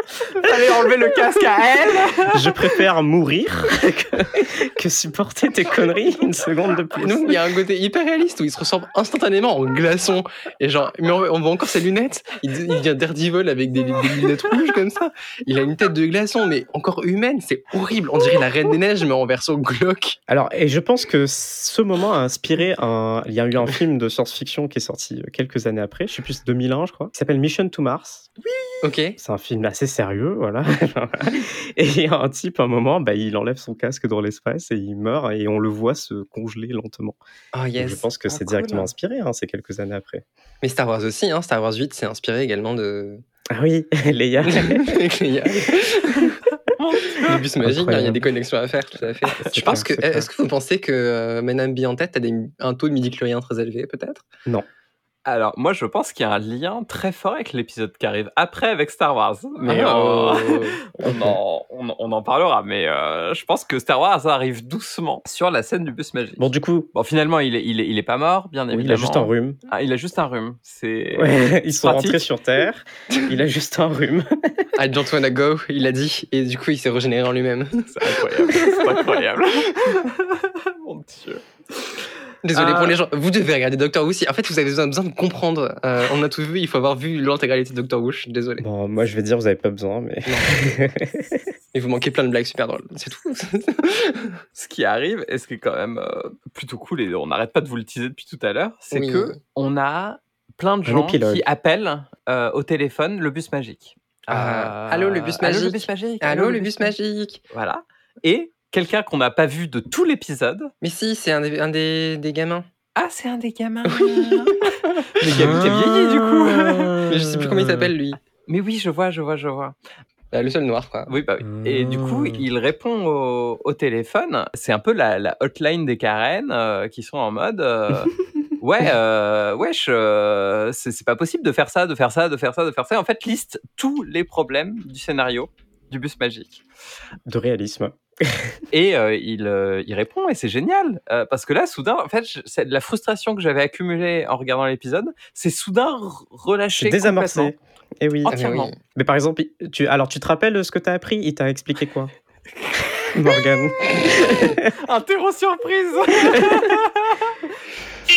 Fallait enlever le casque à elle. Je préfère mourir que, que supporter tes conneries une seconde de plus. il y a un côté hyper réaliste où il se ressemble instantanément en glaçon. Et genre, mais on, on voit encore ses lunettes. Il, il devient Daredevil avec des, des lunettes rouges comme ça. Il a une tête de glaçon, mais encore humaine. C'est horrible. On dirait la Reine des Neiges, mais en version glauque. Alors, et je pense que ce moment a inspiré un. Il y a eu un film de science-fiction qui est sorti quelques années après, je sais plus, 2001, je crois, qui s'appelle Mission to Mars. Ok. C'est un film assez sérieux, voilà. et un type, à un moment, bah, il enlève son casque dans l'espace et il meurt et on le voit se congeler lentement. Oh Donc, yes. je pense que Ah, c'est cool. directement inspiré, hein, c'est quelques années après. Mais Star Wars aussi, hein. Star Wars 8 s'est inspiré également de. Ah oui, Leia. Les Le bus magique, hein, il y a des connexions à faire, tout à fait. Je C'est pense que. clair, c'est Est-ce que vous pensez que euh, Madame tête a des, un taux de midi-chlorien très élevé, peut-être? Alors, moi, je pense qu'il y a un lien très fort avec l'épisode qui arrive après avec Star Wars. Mais Oh. on, on en, on, on en parlera. Mais euh, je pense que Star Wars arrive doucement sur la scène du bus magique. Bon, du coup, Bon, finalement, il est, il est, il est pas mort, bien évidemment. il a juste un rhume. Ah, il a juste un rhume. C'est. Ouais, ils sont pratique. rentrés sur Terre. Il a juste un rhume. I don't wanna go, il a dit, et du coup il s'est régénéré en lui-même. C'est incroyable. C'est incroyable. Mon Dieu. Désolé pour les gens, vous devez regarder Doctor Who. Si, en fait, vous avez besoin, besoin de comprendre. Euh, on a tout vu, il faut avoir vu l'intégralité de Doctor Who. Je suis désolé. Bon, moi, je vais dire, vous avez pas besoin, mais. Et vous manquez plein de blagues super drôles. C'est tout. Ce qui arrive, et ce qui est quand même euh, plutôt cool, et on n'arrête pas de vous le teaser depuis tout à l'heure, c'est Oui. que on a plein de gens qui appellent euh, au téléphone le bus magique. Ah, Euh, allô, le bus Allô le magique. bus magique. Allô, le bus magique. Voilà. Et quelqu'un qu'on n'a pas vu de tout l'épisode. Mais si, c'est un, des, un des, des gamins. Ah, c'est un des gamins. Mais qui a, qui a vieilli du coup. Mais je sais plus comment il s'appelle lui. Mais oui, je vois, je vois, je vois. Bah, le seul noir, quoi. Oui, bah oui. Et du coup, Ah. il répond au, au téléphone. C'est un peu la, la hotline des Karen euh, qui sont en mode euh, Ouais, euh, wesh, euh, c'est c'est pas possible de faire ça, de faire ça, de faire ça, de faire ça. En fait, liste tous les problèmes du scénario du bus magique. De réalisme. Et euh, il, euh, il répond et c'est génial euh, parce que là, soudain, en fait, je- la frustration que j'avais accumulée en regardant l'épisode, c'est soudain relâché. Désamorcé. complètement. Et oui. Ah, mais entièrement. oui. Mais par exemple, tu, alors tu te rappelles ce que tu as appris? Il t'a expliqué quoi? Morgan. Interro surprise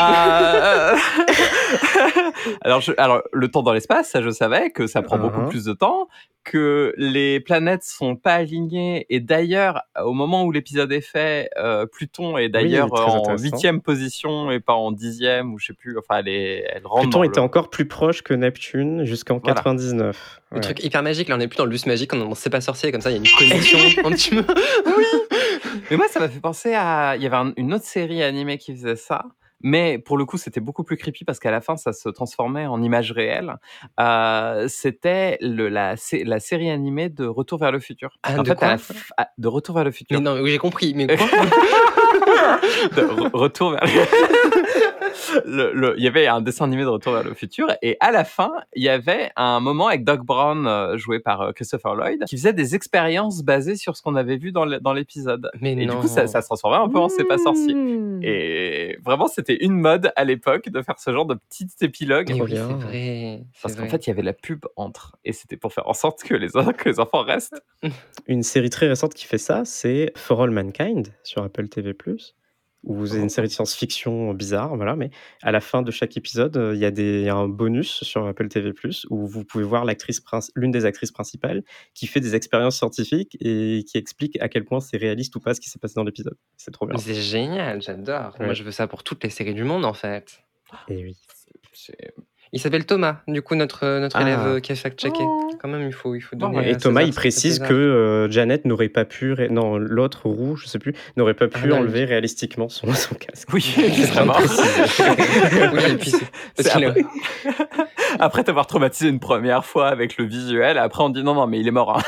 Euh, alors, je- alors, le temps dans l'espace, ça je savais que ça prend beaucoup Uh-huh. plus de temps, que les planètes sont pas alignées, et d'ailleurs, au moment où l'épisode est fait, euh, Pluton est d'ailleurs très en huitième position et pas en dixième, ou je sais plus, enfin, elle, est, elle rentre Pluton était le- encore plus proche que Neptune jusqu'en Voilà. 99. Le Ouais. truc hyper magique, là on est plus dans le bus magique, on ne sait pas sorcier, comme ça il y a une connexion un petit peu. Mais moi, ça m'a fait penser à. Il y avait un- une autre série animée qui faisait ça. Mais pour le coup, c'était beaucoup plus creepy parce qu'à la fin, ça se transformait en image réelle. Euh, c'était la, sé- la série animée de Retour vers le futur. Ah, en de fait, quoi à la f- ah, de Retour vers le futur. Mais non, oui j'ai compris, mais quoi? De Retour vers le... le- Il y avait un dessin animé de Retour vers le futur et à la fin, il y avait un moment avec Doc Brown, euh, joué par euh, Christopher Lloyd, qui faisait des expériences basées sur ce qu'on avait vu dans le- dans l'épisode. Mais Et non. du coup, ça, ça se transformait un peu en C'est pas sorcier. Mmh. Et vraiment, c'était une mode à l'époque de faire ce genre de. Mais Trop oui, c'est vrai. Parce qu'en fait, il y avait la pub entre. Et c'était pour faire en sorte que les, que les enfants restent. Une série très récente qui fait ça, c'est For All Mankind sur Apple TV+. Où c'est une série de science-fiction bizarre, voilà, mais à la fin de chaque épisode, euh, il y a des, il y a un bonus sur Apple TV+, où vous pouvez voir l'actrice l'une des actrices principales qui fait des expériences scientifiques et qui explique à quel point c'est réaliste ou pas ce qui s'est passé dans l'épisode. C'est trop bien. C'est génial, j'adore. Moi je veux ça pour toutes les séries du monde en fait. Et oui. C'est- Il s'appelle Thomas, du coup notre, notre Ah. élève euh, qui a fact-checké. Oh. Quand même, il faut, il faut donner. ouais. Et Thomas, César il précise que euh, Janet n'aurait pas pu, ré- non, l'autre roux, je sais plus, n'aurait pas pu enlever réalistiquement son, son casque. Oui, vraiment. oui, c'est- après, après t'avoir traumatisé une première fois avec le visuel, après on dit non, non, mais il est mort. hein.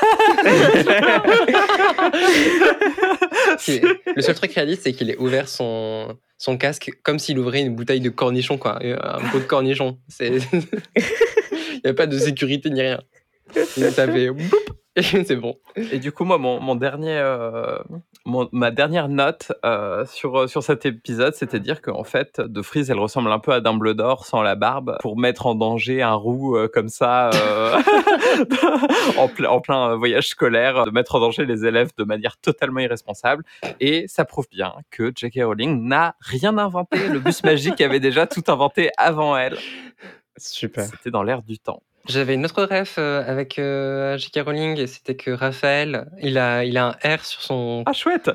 Le seul truc réaliste, c'est qu'il ait ouvert son, son casque comme s'il ouvrait une bouteille de cornichon, quoi. euh, Un pot de cornichon. Il n'y a pas de sécurité ni rien. Et ça fait c'est bon. Et du coup, moi, mon, mon dernier, euh, mon- ma dernière note euh, sur, sur cet épisode, c'était dire qu'en fait, De Freeze, elle ressemble un peu à Dumbledore sans la barbe pour mettre en danger un roux euh, comme ça euh, en, ple- en plein euh, voyage scolaire, de mettre en danger les élèves de manière totalement irresponsable. Et ça prouve bien que J.K. Rowling n'a rien inventé. Le bus magique avait déjà tout inventé avant elle. Super. C'était dans l'air du temps. J'avais une autre ref euh, avec euh, J.K. Rowling et c'était que Raphaël, il a, il a un R sur son, Ah, chouette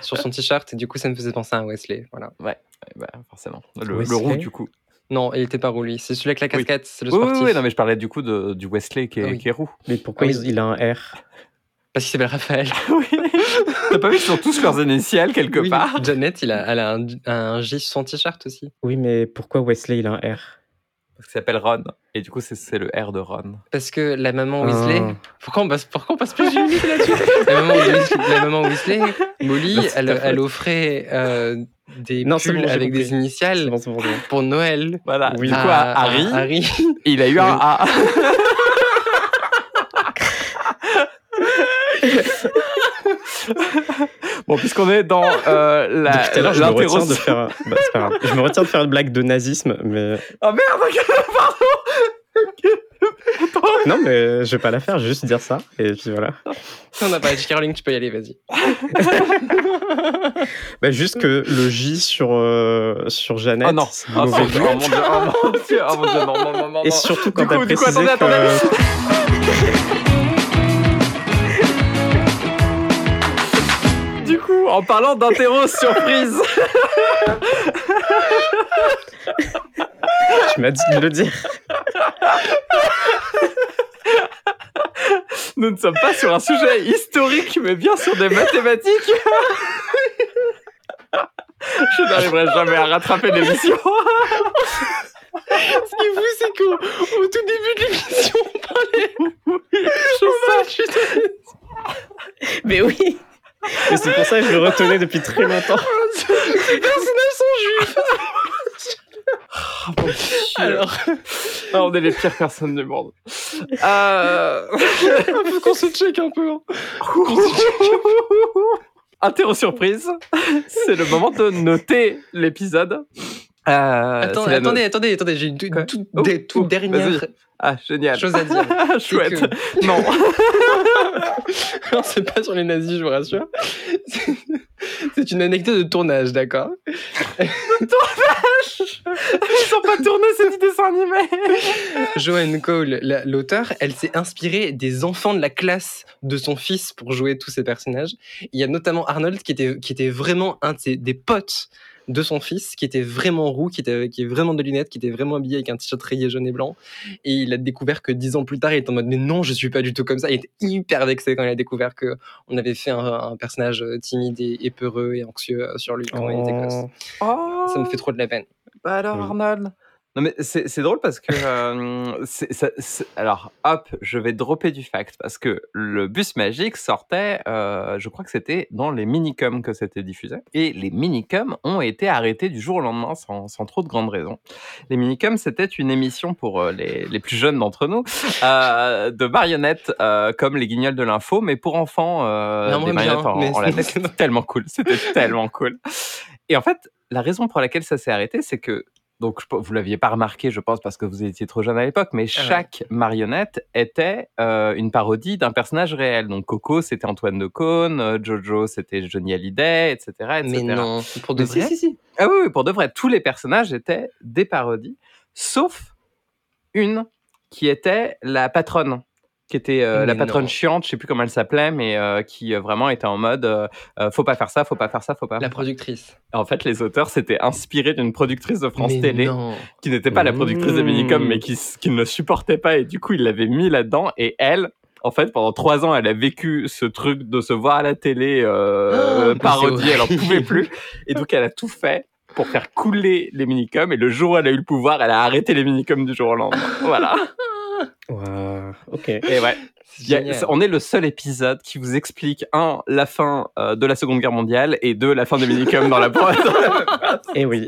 sur son t-shirt et du coup ça me faisait penser à Wesley. Voilà. Eh ben, Forcément. Le, le Wesley roux, du coup. Non, il était pas roux lui. C'est celui avec la Oui. casquette, c'est le Oui, oui, sportif. oui, non, mais je parlais du coup de, du Wesley qui est, oui. qui est roux. Mais pourquoi Ah oui. il, il a un R? Parce qu'il s'appelle Raphaël. Oui. T'as pas vu qu'ils ont tous leurs initiales quelque Oui, part Janet, il a, elle a un, un J sur son t-shirt aussi. Oui, mais pourquoi Wesley il a un R? Qu'il s'appelle Ron. Et du coup, c'est- c'est le R de Ron. Parce que la maman Weasley. Ah. Pourquoi on passe, pourquoi on passe plus d'une minute là-dessus? La, maman Weasley, la maman Weasley, Molly, Non, elle, elle offrait euh, des Non, c'est pulls bon, avec des initiales bon, c'est bon, c'est bon. pour Noël. Voilà. Oui. Du coup, à- à Harry, à Harry. il a eu un A. bon, puisqu'on est dans euh, la, tout à l'heure, je me retiens de faire. bah, c'est pas grave. Je me retiens de faire une blague de nazisme, mais Oh merde, pardon non, mais je vais pas la faire. Je vais juste dire ça et puis voilà. On n'a pas J.K. Rowling, tu peux y aller, vas-y. Bah, juste que le J sur euh, sur Jeannette. Oh non, c'est oh, mauvais c'est- oh mon dieu, oh mon dieu, oh mon dieu, non, non, non, non. Et surtout quand t'as coup, précisé attendez, que- en parlant d'interro surprise, tu m'as dit de le dire. Nous ne sommes pas sur un sujet historique, mais bien sur des mathématiques. Je n'arriverai jamais à rattraper l'émission. Ce qui est fou, c'est qu'au au tout début de l'émission, on parlait. Je sais. Mais oui Et c'est pour ça que je le retenais depuis très longtemps. Ces personnages sont juifs. Alors, Ah, on est les pires personnes du monde. Euh... faut qu'on se check un peu. hein. Interro surprise, c'est le moment de noter l'épisode. Euh, attendez, attendez, attendez, j'ai une, toute- Oh, toute oh, dernière. Ah, génial. chose à dire. Chouette. que- Non. Non, c'est pas sur les nazis, je vous rassure. C'est- une anecdote de tournage, d'accord? Ils ont pas tourné ce dessin animé. Joanne Cole, la- l'auteur, elle s'est inspirée des enfants de la classe de son fils pour jouer tous ces personnages. Il y a notamment Arnold qui était, qui était vraiment un de ses, des potes de son fils, qui était vraiment roux, qui était qui est vraiment de lunettes, qui était vraiment habillé avec un t-shirt rayé jaune et blanc. Et il a découvert que dix ans plus tard, il était en mode mais non, je suis pas du tout comme ça. Il était hyper vexé quand il a découvert que on avait fait un, un personnage timide et, et peureux et anxieux euh, sur lui quand il était gosse. Oh. Oh, Ça me fait trop de la peine. Bah alors, Oui. Arnold Non, mais c'est c'est drôle parce que. euh, c'est- ça- c'est- alors, hop, je vais dropper du fact parce que le bus magique sortait, euh, je crois que c'était dans les minicums que c'était diffusé. Et les minicums ont été arrêtés du jour au lendemain sans, sans trop de grandes raisons. Les minicums, c'était une émission pour euh, les, les plus jeunes d'entre nous euh, de marionnettes euh, comme les guignols de l'info, mais pour enfants, euh, Non, des marionnettes bien, en, mais en latex. C'était tellement cool. C'était tellement cool. Et en fait, la raison pour laquelle ça s'est arrêté, c'est que donc je- vous l'aviez pas remarqué, je pense, parce que vous étiez trop jeune à l'époque, mais chaque marionnette était euh, une parodie d'un personnage réel. Donc Coco, c'était Antoine de Caunes, euh, Jojo, c'était Johnny Hallyday, etc., etc. Mais non, pour de si, vrai? si, si. Ah oui, oui, pour de vrai, tous les personnages étaient des parodies, sauf une qui était la patronne, qui était euh, la patronne non. chiante, je sais plus comment elle s'appelait, mais euh, qui euh, vraiment était en mode faut pas faire ça, faut pas faire ça, faut pas. La productrice. En fait, les auteurs s'étaient inspirés d'une productrice de France Mais Télé non. qui n'était pas la productrice de Minicom, Mmh. mais qui, s- qui ne le supportait pas, et du coup, il l'avait mis là-dedans, et elle, en fait, pendant trois ans, elle a vécu ce truc de se voir à la télé euh, Oh, parodie, elle en pouvait plus, et donc elle a tout fait pour faire couler les Minicom, et le jour où elle a eu le pouvoir, elle a arrêté les Minicom du jour au lendemain. Voilà. Waouh, ok. Et ouais, a- on est le seul épisode qui vous explique, un, la fin euh, de la Seconde Guerre mondiale, et deux, la fin des Minicom dans la prod. Et oui.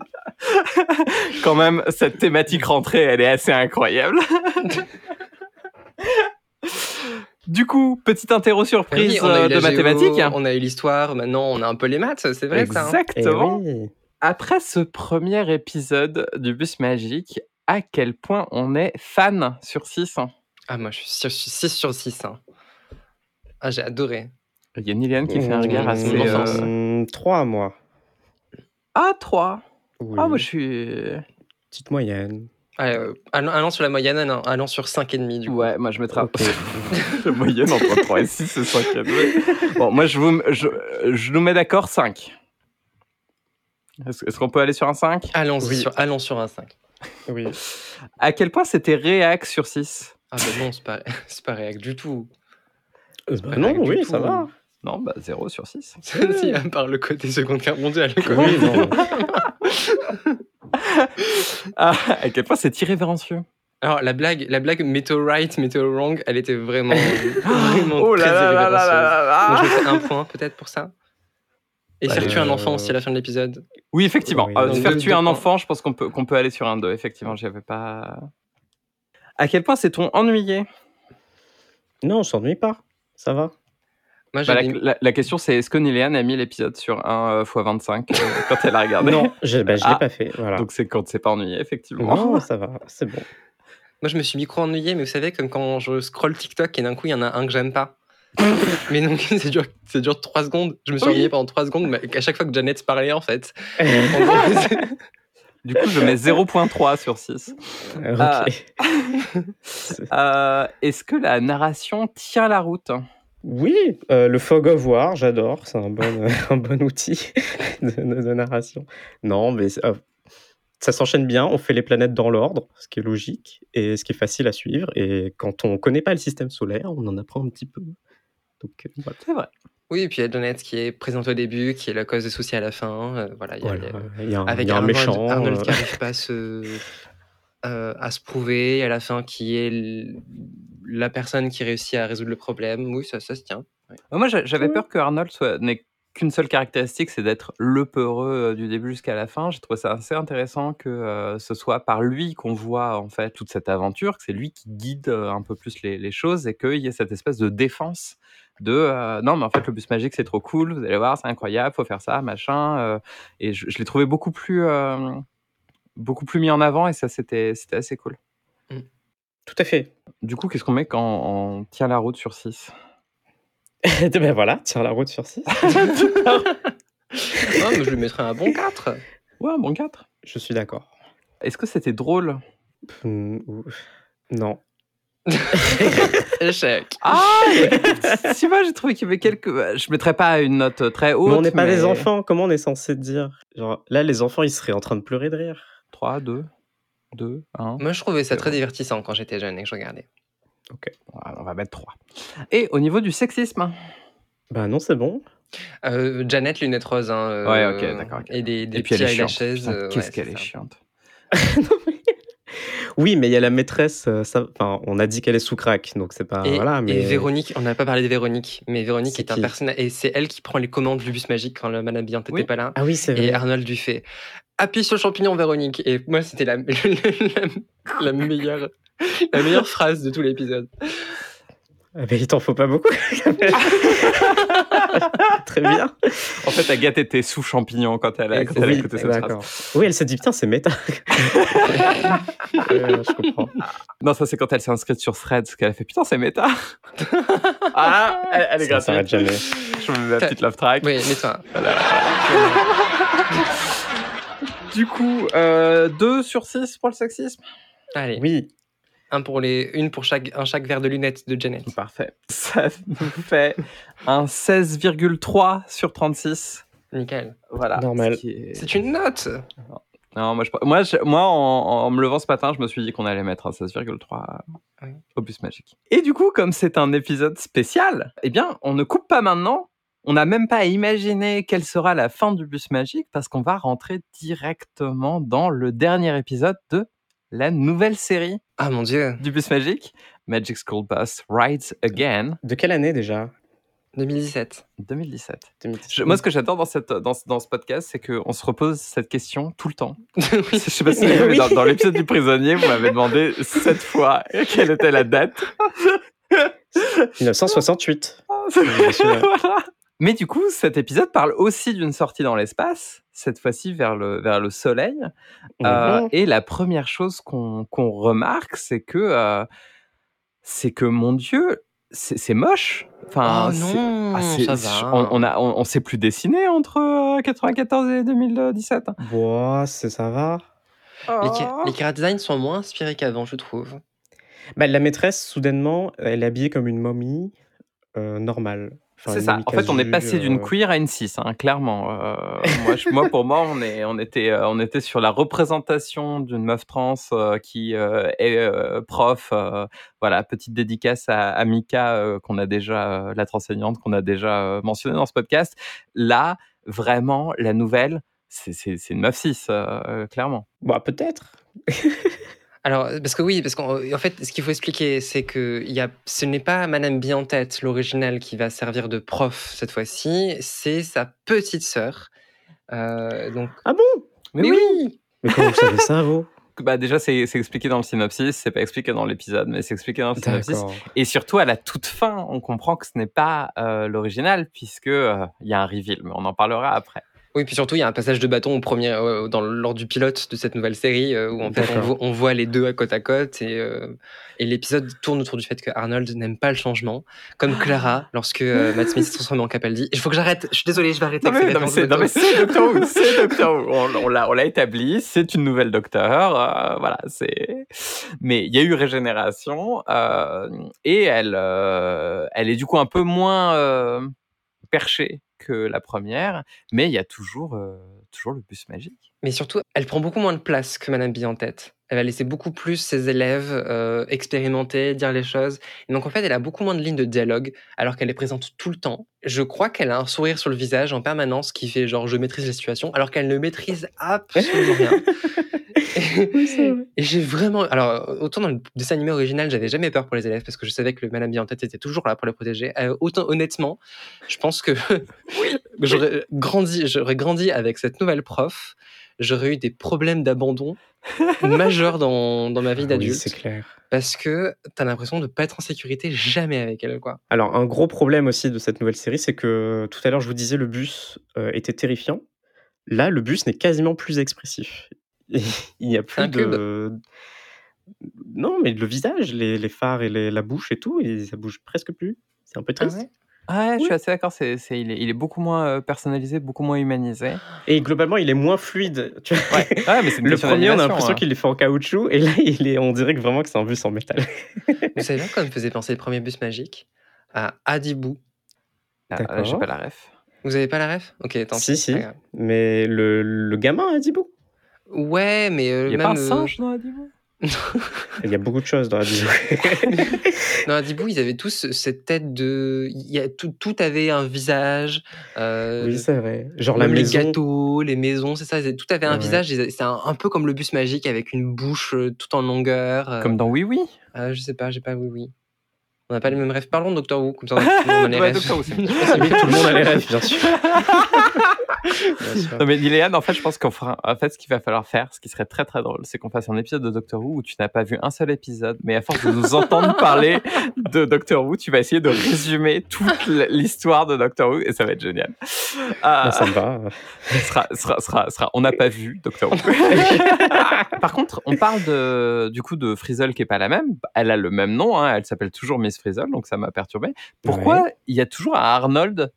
quand même, cette thématique rentrée, elle est assez incroyable. du coup, petite interro surprise Oui, eu euh, de géo, mathématiques. On a eu l'histoire, maintenant on a un peu les maths, c'est vrai ça. hein Exactement. oui. Après ce premier épisode du bus magique, à quel point on est fan sur 6 Ah, moi je suis 6 sur 6. Ah, j'ai adoré. Il y a Niliane qui fait un regard Mmh, assez... enfance. euh, Hum, Trois mois. Ah, 3 Oui. Ah, moi je suis... Petite moyenne. Ah, euh, allant sur la moyenne, allant, allant sur 5,5 du coup. Ouais, moi je mettrais Ok. la moyenne entre 3 et 6, c'est 5 Bon, moi je, vous, je, je nous mets d'accord 5. Est-ce est-ce qu'on peut aller sur un 5 Allons, Oui. sur, allons sur un 5. Oui. À quel point c'était réac sur 6 Ah, bah non, c'est pas, pas réac du tout. Euh, bah non, oui, tout. ça va. Non, bah 0 sur 6. si, à part le côté Seconde Guerre mondiale. quoi. Oui, non. Ah, à quel point c'est irrévérencieux Alors, la blague, la blague right, météo wrong, elle était vraiment, vraiment Oh là très là là là là là Moi, là. je un point peut-être pour ça. Et faire tuer un euh, enfant aussi à la fin de l'épisode. Oui, effectivement. Oui, Euh, faire tuer un enfant, je pense qu'on peut, qu'on peut aller sur un 2. Effectivement, j'y avais pas... À quel point s'est-on ennuyé? Non, on s'ennuie pas. Ça va. Moi, Bah, la, j'avais- la- la question c'est est-ce que Niléane a mis l'épisode sur 1 x 25 euh, quand elle a regardé? Non, je, bah, je l'ai Ah. pas fait. Voilà. Donc c'est quand c'est pas ennuyé, effectivement. non, ça va. C'est bon. Moi, je me suis micro ennuyé, mais vous savez, comme quand je scroll TikTok et d'un coup, il y en a un que j'aime pas. mais donc, c'est dur, c'est dur 3 secondes. Je me suis Oui. ennuyé pendant 3 secondes, mais à chaque fois que Janet parlait, en fait. Du coup, je mets 0.3 sur 6. Euh, Ah. ok. Euh, est-ce que la narration tient la route? Oui, euh, le fog of war, j'adore. C'est un bon, un bon outil de, de- de narration. Non, mais euh, ça s'enchaîne bien, on fait les planètes dans l'ordre, ce qui est logique et ce qui est facile à suivre. Et quand on connaît pas le système solaire, on en apprend un petit peu. Donc, euh, voilà. C'est vrai. Oui, et puis il y a Donette qui est présente au début, qui est la cause des soucis à la fin. euh, voilà, il y a, Voilà, il y a- il y a un, avec il y a un Arnold, méchant. Arnold euh, qui n'arrive pas à se, euh, à se prouver, à la fin qui est l- la personne qui réussit à résoudre le problème. Oui, ça, ça se tient. Moi, j'a- j'avais peur que Arnold soit n'ait qu'une seule caractéristique, c'est d'être le peureux euh, du début jusqu'à la fin. J'ai trouvé ça assez intéressant que euh, ce soit par lui qu'on voit en fait toute cette aventure, que c'est lui qui guide euh, un peu plus les, les choses et qu'il y ait cette espèce de défense de euh, non mais en fait le bus magique c'est trop cool, vous allez voir c'est incroyable, faut faire ça machin. euh, et je, je l'ai trouvé beaucoup plus euh, beaucoup plus mis en avant et ça c'était c'était assez cool. Tout à fait. Du coup qu'est-ce qu'on met quand on tient la route sur 6 ben voilà, tire la route sur 6. Non, mais je lui mettrais un bon 4. Ouais un bon 4. Je suis d'accord. Est-ce que c'était drôle? Non. Échec. Ah Si moi j'ai trouvé qu'il y avait quelques. bah, Je mettrais pas une note très haute. Mais on n'est pas mais des enfants, comment on est censé dire? Genre, Là, les enfants, ils seraient en train de pleurer de rire. 3, 2, 2, 1. Moi, je trouvais ça très divertissant quand j'étais jeune et que je regardais. On va mettre 3. Et au niveau du sexisme Bah non, c'est bon. Euh, Janet, lunettes roses. Hein, euh, Ouais, ok, d'accord, ok. Et des, des Et puis elle petits est chiante. eyelashes. Putain, euh, Qu'est-ce ouais, qu'elle est ça. chiante. Oui, mais il y a la maîtresse, euh, ça, enfin, on a dit qu'elle est sous crack, donc c'est pas. Et, voilà, mais... et Véronique, on n'a pas parlé de Véronique, mais Véronique est, un personnage et c'est elle qui prend les commandes du bus magique quand le Madame Biante n'était Oui. pas là. Ah oui, c'est vrai. Et Arnold lui fait appuie sur le champignon, Véronique. Et moi, c'était la, la, la meilleure, la meilleure phrase de tout l'épisode. Ah, mais il t'en faut pas beaucoup. Très bien. En fait, Agathe était sous champignon quand elle a, quand elle a Oui, écouté cette phrase. Oui, elle s'est dit, putain, c'est méta. Euh, je comprends. Non, ça c'est quand elle s'est inscrite sur Threads qu'elle a fait putain, c'est méta. ah, elle, elle est Ça s'arrête gratuite. jamais. Je me mets ma petite love track. Oui, mais toi. Du coup, euh, 2 sur 6 pour le sexisme? Allez, Oui, un pour les, une pour chaque, un chaque verre de lunettes de Janet. Parfait. Ça nous fait un 16,3 sur 36. Nickel. Voilà. Normal. Ce qui est- C'est une note. Non, moi, je... moi, je- moi en, en me levant ce matin, je me suis dit qu'on allait mettre un 16,3 Oui. au bus magique. Et du coup, comme c'est un épisode spécial, eh bien, on ne coupe pas maintenant. On n'a même pas imaginé quelle sera la fin du bus magique parce qu'on va rentrer directement dans le dernier épisode de la nouvelle série Ah mon dieu. du bus magique, Magic School Bus Rides Again, de quelle année déjà? 2017. 2017. 2017. Je- moi, ce que j'adore dans, cette, dans, ce- dans ce podcast, c'est qu'on se repose cette question tout le temps. Oui. Je sais pas si vous avez vu, Oui. dans, dans l'épisode du prisonnier, vous m'avez demandé sept fois quelle était la date. 1968. me souviens. Voilà. Mais du coup, cet épisode parle aussi d'une sortie dans l'espace, cette fois-ci vers le, vers le Soleil. Euh, Mhm. et la première chose qu'on qu'on remarque, c'est que, euh, c'est que, mon Dieu, c'est moche. Enfin, oh non, ah, c'est- ça va. on, on a, on, on s'est plus dessiné entre euh, 94 et 2017. Boah, c'est ça va. Les, Oh. les designs sont moins inspirés qu'avant, je trouve. Bah, la maîtresse, soudainement, elle est habillée comme une momie euh, normale. Enfin, C'est ça. En fait, on est passé d'une euh, queer à une 6, hein, clairement. Euh, moi, je- moi, pour moi, on, est, on, était, euh, on était sur la représentation d'une meuf trans euh, qui euh, est euh, prof. euh, voilà, petite dédicace à, à Mika, euh, qu'on a déjà, euh, la enseignante qu'on a déjà euh, mentionnée dans ce podcast. Là, vraiment, la nouvelle, c'est une meuf 6, euh, clairement. Bah, peut-être. Alors, parce que oui, parce qu'en en fait, ce qu'il faut expliquer, c'est que il y a, ce n'est pas Madame Bien en tête, l'original, qui va servir de prof cette fois-ci, c'est sa petite sœur. Euh, donc, Ah bon? Mais oui, Mais comment vous savez ça, vous? Bah, déjà, c'est expliqué dans le synopsis, c'est pas expliqué dans l'épisode, mais c'est expliqué dans le synopsis. Et surtout, à la toute fin, on comprend que ce n'est pas euh, l'original, puisque euh, il y a un reveal, mais on en parlera après. Oui, puis surtout, il y a un passage de bâton au premier, euh, dans, lors du pilote de cette nouvelle série, euh, où en fait, on, D'accord. vo- on voit les deux à côte à côte, et, euh, et l'épisode tourne autour du fait que Arnold n'aime pas le changement, comme Clara, lorsque euh, Matt Smith se transforme en Capaldi. Il faut que j'arrête, je suis désolé, je vais arrêter Non, avec mais, c'est Doctor Who. c'est Doctor Who. On, on l'a, on l'a établi, c'est une nouvelle Docteur. euh, voilà, c'est. Mais il y a eu régénération euh, et elle, euh, elle est du coup un peu moins euh, perchée que la première, mais il y a toujours, euh, toujours le bus magique. Mais surtout, elle prend beaucoup moins de place que Madame Bee en tête. Elle va laisser beaucoup plus ses élèves euh, expérimenter, dire les choses. Et donc en fait, elle a beaucoup moins de lignes de dialogue, alors qu'elle est présente tout le temps. Je crois qu'elle a un sourire sur le visage en permanence qui fait genre je maîtrise la situation, alors qu'elle ne maîtrise absolument rien. Et j'ai vraiment. Alors, autant dans le dessin animé original, j'avais jamais peur pour les élèves parce que je savais que le Madame Bee en tête était toujours là pour les protéger. Euh, autant, honnêtement, je pense que j'aurais grandi, j'aurais grandi avec cette nouvelle prof. J'aurais eu des problèmes d'abandon majeurs dans, dans ma vie Ah oui, d'adulte. c'est clair. parce que t'as l'impression de pas être en sécurité jamais avec elle, quoi. Alors, un gros problème aussi de cette nouvelle série, c'est que tout à l'heure, je vous disais, le bus euh, était terrifiant. Là, le bus n'est quasiment plus expressif. Il n'y a plus Un cube. de. Non, mais le visage, les, les phares et les- la bouche et tout, et ça bouge presque plus. C'est un peu triste. ouais? Ouais, je suis assez d'accord. C'est, c'est- il, est, il est beaucoup moins euh, personnalisé, beaucoup moins humanisé. Et globalement, il est moins fluide. tu vois. Ouais, ouais mais c'est une Le question premier, on a l'impression hein. qu'il est fait en caoutchouc, et là, il est, on dirait que vraiment que c'est un bus en métal. Vous savez bien quoi me faisait penser le premier bus magique À Adibou. Ah, là, j'ai pas la ref. Vous avez pas la ref? Ok, tant Si, pis, si. grave. Mais le, le gamin a dit bon. Ouais, mais euh, Il y a même, pas un euh, singe dans Adibou Il y a beaucoup de choses dans la vidéo. Dans Adibou, ils avaient tous cette tête de. Il y a tout, tout avait un visage. euh, oui, c'est vrai. Genre la même maison. les gâteaux, les maisons, c'est ça. Tout avait un Ouais. visage. C'est un, un peu comme le bus magique avec une bouche euh, tout en longueur. euh, Comme dans Oui Oui. euh, je sais pas, j'ai pas oui oui. On n'a pas les mêmes rêves. Parlons de Doctor Who, comme ça on a, tout le monde a les rêves. Doctor Who, c'est- Oui, tout le monde a les rêves, bien sûr. Non mais Liléane, en fait, je pense qu'on fera. En fait, ce qu'il va falloir faire, ce qui serait très très drôle, c'est qu'on fasse un épisode de Doctor Who où tu n'as pas vu un seul épisode, mais à force de nous entendre parler de Doctor Who, tu vas essayer de résumer toute l'histoire de Doctor Who et ça va être génial. Ah, Bah, ça me va. sera, sera, sera, sera- on n'a pas vu Doctor Who. Par contre, on parle de, du coup de Frizzle qui est pas la même. Elle a le même nom, hein, elle s'appelle toujours Miss Frizzle, donc ça m'a perturbé. Pourquoi il y a toujours un Arnold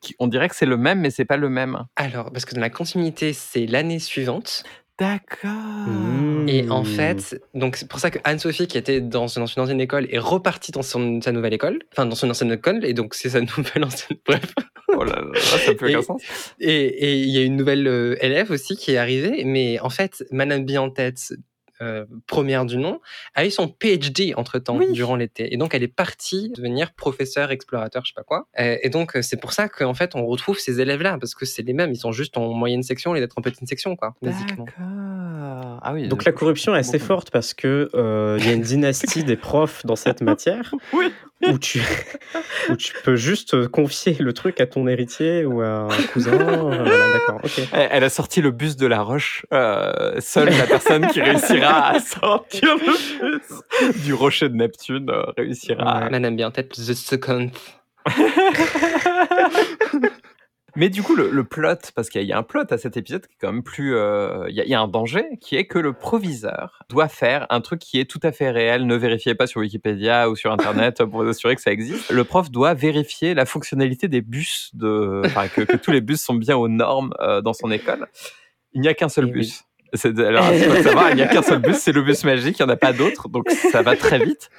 qui, On dirait que c'est le même, mais c'est pas le même. Alors, parce que dans la continuité, c'est l'année suivante. D'accord. Mmh. Et en fait, donc c'est pour ça que Anne-Sophie, qui était dans, dans une ancienne école, est repartie dans son- sa nouvelle école. Enfin, dans son ancienne école, et donc c'est sa nouvelle ancienne. Bref. Oh là là, ça peut aucun Et- sens. Et il y a une nouvelle euh, élève aussi qui est arrivée, mais en fait, Madame en tête, euh, première du nom, a eu son PhD entre-temps, Oui. durant l'été. Et donc, elle est partie devenir professeur, explorateur, je sais pas quoi. Euh, et donc, euh, c'est pour ça qu'en fait, on retrouve ces élèves-là, parce que c'est les mêmes, ils sont juste en moyenne section, et d'être en petite section, quoi, basiquement. D'accord. Ah oui. Donc la corruption est assez beaucoup. forte parce que euh, il y a une dynastie des profs dans cette matière Oui. où tu où tu peux juste confier le truc à ton héritier ou à un cousin. euh, D'accord. Elle, elle a sorti le bus de la roche. Euh, seule la personne qui réussira à sortir le bus du rocher de Neptune euh, réussira. à- Madame Bee en tête, The Second. Mais du coup, le, le plot, parce qu'il y, a- il y a un plot à cet épisode qui est quand même plus. euh, Il y, y a un danger qui est que le proviseur doit faire un truc qui est tout à fait réel. Ne vérifiez pas sur Wikipédia ou sur Internet pour vous assurer que ça existe. Le prof doit vérifier la fonctionnalité des bus, de, enfin, que, que tous les bus sont bien aux normes euh, dans son école. Il n'y a qu'un seul Eh bus. Alors, il faut savoir, il n'y a qu'un seul bus, c'est le bus magique, il n'y en a pas d'autres, donc ça va très vite.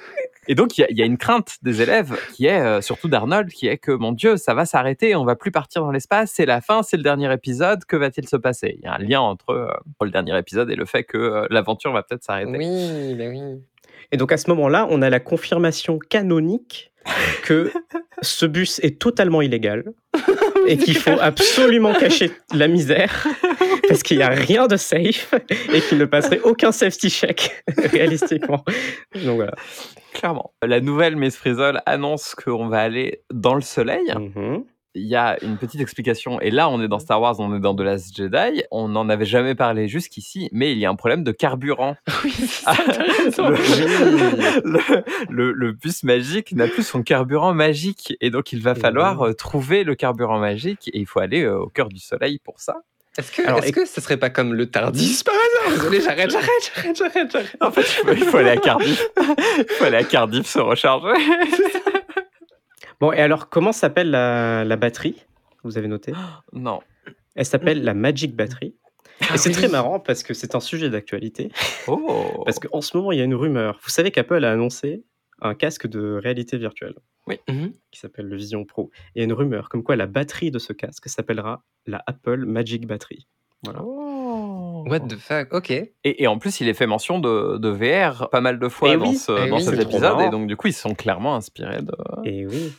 Et donc, il y a- il y, a une crainte des élèves, qui est, euh, surtout d'Arnold, qui est que, mon Dieu, ça va s'arrêter, on va plus partir dans l'espace, c'est la fin, c'est le dernier épisode, que va-t-il se passer? Il y a un lien entre, euh, le dernier épisode et le fait que euh, l'aventure va peut-être s'arrêter. Oui, ben oui. Et donc à ce moment-là, on a la confirmation canonique que ce bus est totalement illégal et qu'il faut absolument cacher la misère parce qu'il n'y a rien de safe et qu'il ne passerait aucun safety check réalistiquement. Donc voilà. Clairement. La nouvelle Miss Frizzle annonce qu'on va aller dans le soleil. Mhm. Il y a une petite explication, et là on est dans Star Wars, on est dans The Last Jedi, on n'en avait jamais parlé jusqu'ici, mais il y a un problème de carburant. Oui, Ah, ça, le, le- le- le bus magique n'a plus son carburant magique, et donc il va falloir euh, trouver le carburant magique, et il faut aller euh, au cœur du soleil pour ça. Est-ce que, Alors, est-ce et- que ce serait pas comme le Tardis par hasard? Désolé, j'arrête, j'arrête, j'arrête, j'arrête, j'arrête. En fait, il faut, il faut aller à Cardiff. Il faut aller à Cardiff se recharger. Bon, et alors comment s'appelle la, la batterie? Vous avez noté? Non. Elle s'appelle la Magic Battery. Et c'est oui. très marrant parce que c'est un sujet d'actualité. Oh. Parce qu'en ce moment, il y a une rumeur. Vous savez qu'Apple a annoncé un casque de réalité virtuelle. Mhm. qui s'appelle le Vision Pro. Et il y a une rumeur comme quoi la batterie de ce casque s'appellera la Apple Magic Battery. Voilà. Oh. What the fuck? Ok. Et, et en plus, il est fait mention de, de VR pas mal de fois Eh dans, oui. ce- Eh dans oui. cet épisode. Et donc, du coup, ils sont clairement inspirés de. Et oui.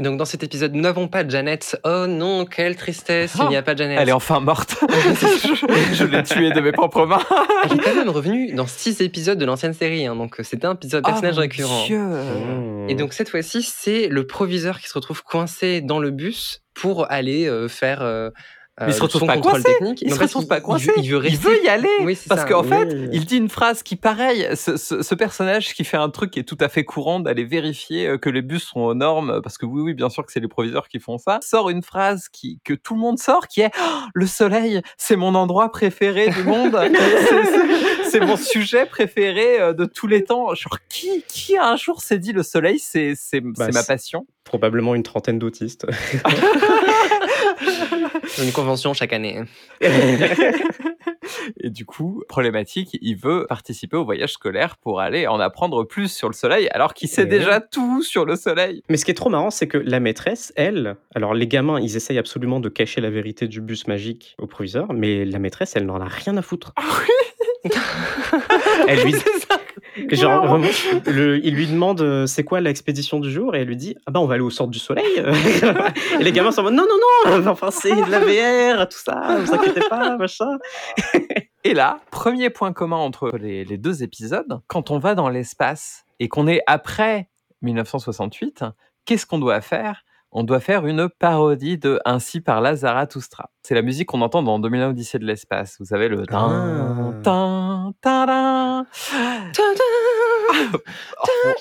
Et donc dans cet épisode, nous n'avons pas Janet. Oh non, quelle tristesse, il Oh, n'y a pas Janet. Elle est enfin morte. je je l'ai tuée de mes propres mains. Elle est quand même revenue dans six épisodes de l'ancienne série, hein, donc c'était un épisode personnage Oh, récurrent. Dieu. Et donc cette fois-ci, c'est le proviseur qui se retrouve coincé dans le bus pour aller euh, faire euh, Mais il se euh, retrouve pas coincé. technique. Il se retrouve pas coincé. veut- Il veut, Il veut y aller. Oui, c'est Parce qu'en fait, Oui. il dit une phrase qui, pareil, ce, ce- ce personnage qui fait un truc qui est tout à fait courant d'aller vérifier euh, que les bus sont aux normes, parce que oui, oui, bien sûr que c'est les proviseurs qui font ça, sort une phrase qui, que tout le monde sort, qui est Oh, Le soleil, c'est mon endroit préféré du monde. C'est- c'est- c'est mon sujet préféré euh, de tous les temps. Genre, qui, qui un jour s'est dit Le soleil, c'est c'est- Bah, c'est ma passion? Probablement une trentaine d'autistes. C'est une convention chaque année. Et du coup, problématique, il veut participer au voyage scolaire pour aller en apprendre plus sur le soleil, alors qu'il sait Et déjà tout sur le soleil. Mais ce qui est trop marrant, c'est que la maîtresse, elle, alors les gamins, ils essayent absolument de cacher la vérité du bus magique au proviseur, mais la maîtresse, elle n'en a rien à foutre. Elle lui, genre, vraiment, le- il lui demande euh, c'est quoi l'expédition du jour? Et elle lui dit ah bah on va aller au sort du soleil. et les gamins sont en mode non non non, enfin c'est de la VR, tout ça, vous inquiétez pas, machin. Et là, premier point commun entre les, les deux épisodes, quand on va dans l'espace et qu'on est après 1968, qu'est-ce qu'on doit faire? On doit faire une parodie de Ainsi par Zarathustra. C'est la musique qu'on entend dans 2001 Odyssée de l'espace. Vous savez, le tin, tin, tadam. Oh,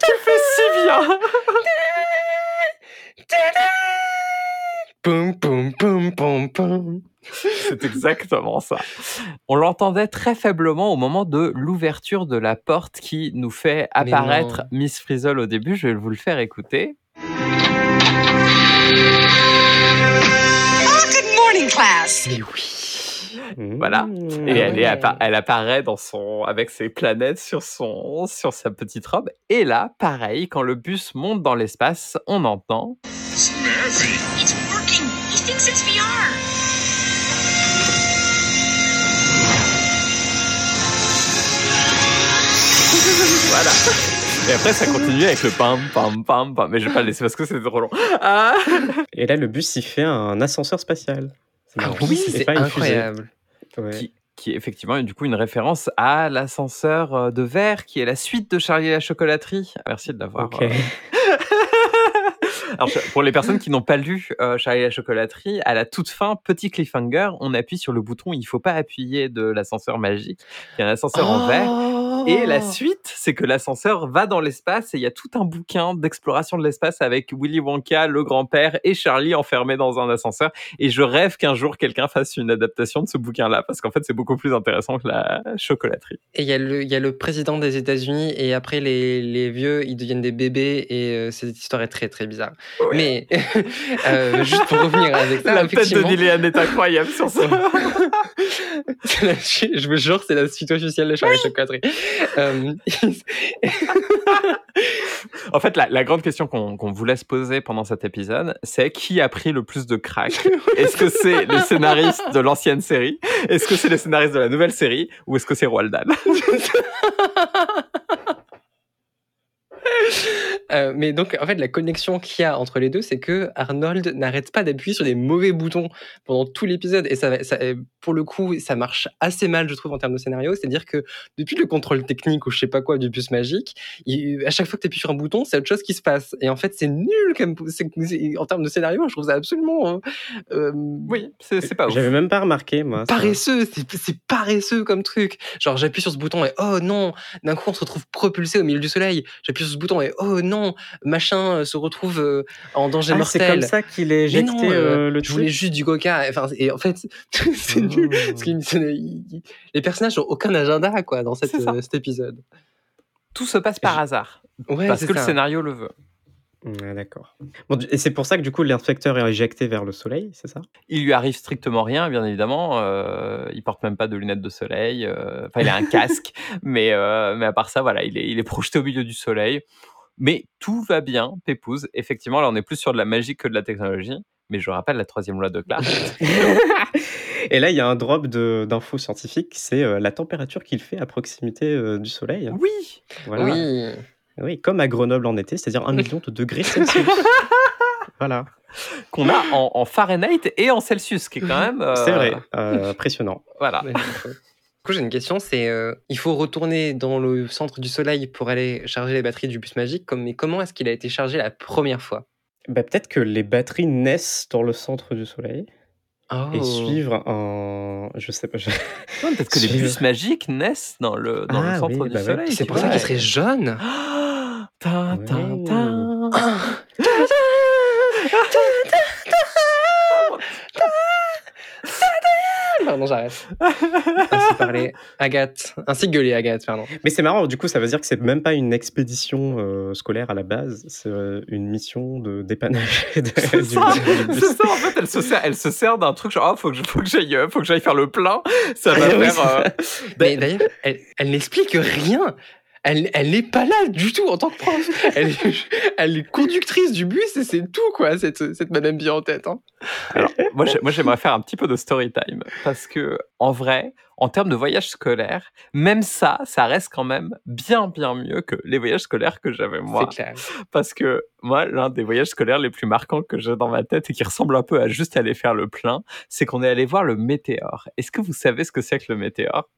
Tu le fais si bien Poum, poum, poum, poum, poum. C'est exactement ça. On l'entendait très faiblement au moment de l'ouverture de la porte qui nous fait apparaître. Miss Frizzle au début. Je vais vous le faire écouter. Oh, good morning, class. Mais oui. Voilà. Mmh. Et Ah elle, est ouais. appa- elle apparaît dans son, avec ses planètes sur, son, sur sa petite robe. Et là, pareil, quand le bus monte dans l'espace, on entend. It's working. He thinks it's VR. Voilà. Et après, ça continue avec le pam, pam, pam, pam. Mais je vais pas le laisser parce que c'est trop long. Ah Et là, le bus, il fait un ascenseur spatial. Ah oui, c'est fusée. incroyable. Ouais. qui, qui est effectivement du coup une référence à l'ascenseur euh, de verre qui est la suite de Charlie et la chocolaterie. Merci de l'avoir. Euh, Alors, pour les personnes qui n'ont pas lu euh, Charlie et la chocolaterie, à la toute fin, petit cliffhanger, on appuie sur le bouton. Il ne faut pas appuyer de l'ascenseur magique. Il y a un ascenseur en verre. Et la suite, c'est que l'ascenseur va dans l'espace et il y a tout un bouquin d'exploration de l'espace avec Willy Wonka, le grand-père et Charlie enfermés dans un ascenseur. Et je rêve qu'un jour quelqu'un fasse une adaptation de ce bouquin-là parce qu'en fait c'est beaucoup plus intéressant que la chocolaterie. Et il y, a le- y a le président des États-Unis, et après, les, les vieux, ils deviennent des bébés, et euh, cette histoire est très, très bizarre. Mais, euh, juste pour revenir avec ça, la tête de Liliane est incroyable sur ça. suite- je vous jure, c'est la suite officielle de Charlie Chocolaterie. Euh, En fait, la, la grande question qu'on vous laisse poser pendant cet épisode, c'est qui a pris le plus de crack? Est-ce que c'est les scénaristes de l'ancienne série? Est-ce que c'est les scénaristes de la nouvelle série? Ou est-ce que c'est Roald Dahl? Euh, mais donc, en fait, la connexion qu'il y a entre les deux, c'est que Arnold n'arrête pas d'appuyer sur des mauvais boutons pendant tout l'épisode. Et ça, euh, pour le coup, ça marche assez mal, je trouve, en termes de scénario. C'est-à-dire que depuis le contrôle technique ou je sais pas quoi du bus magique, il- à chaque fois que tu appuies sur un bouton, c'est autre chose qui se passe. Et en fait, c'est nul comme, en termes de scénario. Je trouve ça absolument euh, euh, Oui, c'est pas ouf. J'avais même pas remarqué, moi. paresseux. C'est c'est paresseux comme truc. Genre, j'appuie sur ce bouton et oh non, d'un coup, on se retrouve propulsé au milieu du soleil. J'appuie sur ce bouton et oh non, machin euh, se retrouve euh, en danger Ah, c'est mortel. comme ça qu'il est Mais éjecté non, euh, euh, le je voulais juste du coca. Enfin, et en fait, c'est Oh. nul. Parce c'est- les personnages n'ont aucun agenda quoi dans cette, C'est euh, cet épisode. Tout se passe par hasard. Ouais, parce c'est que le scénario le veut. Ouais, D'accord. Bon, et c'est pour ça que du coup l'inspecteur est éjecté vers le soleil, c'est ça? Il lui arrive strictement rien, bien évidemment. Euh, il porte même pas de lunettes de soleil. euh, Enfin, il a un casque, mais, euh, mais à part ça, voilà, il est, il est projeté au milieu du soleil. Mais tout va bien, Pépouze. Effectivement, là, on est plus sur de la magie que de la technologie. Mais je rappelle la troisième loi de Clark. Et là, il y a un drop d'infos scientifiques, c'est euh, la température qu'il fait à proximité euh, du Soleil. oui Voilà. Oui. Oui, comme à Grenoble en été, c'est-à-dire un million de degrés Celsius. voilà, Qu'on a en, en Fahrenheit et en Celsius, qui est quand même... euh, c'est vrai, euh, impressionnant. Voilà. Du coup, j'ai une question, c'est euh, il faut retourner dans le centre du Soleil pour aller charger les batteries du bus magique, comme, mais comment est-ce qu'il a été chargé la première fois? Bah, Peut-être que les batteries naissent dans le centre du Soleil oh. et suivent un... Je sais pas. je- Non, Peut-être que les Suivre. bus magiques naissent dans le, dans le Ah centre oui, du bah ouais. soleil. C'est pour ça vois. qu'il serait Ah, tin, Ouais. tin. Pardon, j'arrête. Ainsi parler Agathe. Ainsi gueuler Agathe, pardon. Mais c'est marrant, du coup, ça veut dire que c'est même pas une expédition euh, scolaire à la base, c'est euh, une mission de dépannage de- C'est ça, ça, en fait, elle se sert, elle se sert d'un truc genre, ah, faut que je- faut que j'aille, euh, faut que j'aille faire le plein. Ça va Oui, faire. euh, Mais d'ailleurs, elle, elle n'explique rien. Elle, elle n'est pas là du tout en tant que prof. Elle, est- elle est conductrice du bus et c'est tout, quoi, cette, cette madame bien en tête. hein. Alors, moi, j'aimerais faire un petit peu de story time parce que, en vrai, en termes de voyage scolaire, même ça, ça reste quand même bien, bien mieux que les voyages scolaires que j'avais moi. C'est clair. Parce que moi, l'un des voyages scolaires les plus marquants que j'ai dans ma tête et qui ressemble un peu à juste aller faire le plein, c'est qu'on est allé voir le météore. Est-ce que vous savez ce que c'est que le météore?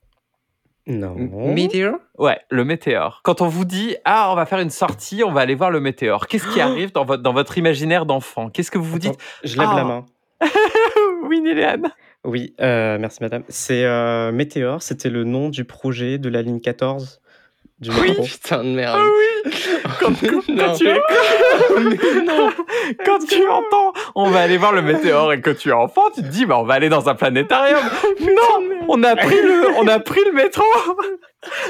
Non. Meteor Ouais, le météore. Quand on vous dit ah on va faire une sortie, on va aller voir le météore. Qu'est-ce qui arrive dans votre dans votre imaginaire d'enfant? Qu'est-ce que vous vous dites Attends, je lève Ah. la main. Oui, Néléane. Oui, euh, merci madame. C'est euh, Météor, c'était le nom du projet de la ligne 14 du Oui. métro. Putain de merde. Ah oui. Quand, quand Non. tu quand tu entends on va aller voir le météore et que tu es enfant, tu te dis bah on va aller dans un planétarium. non, on a pris le on a pris le métro.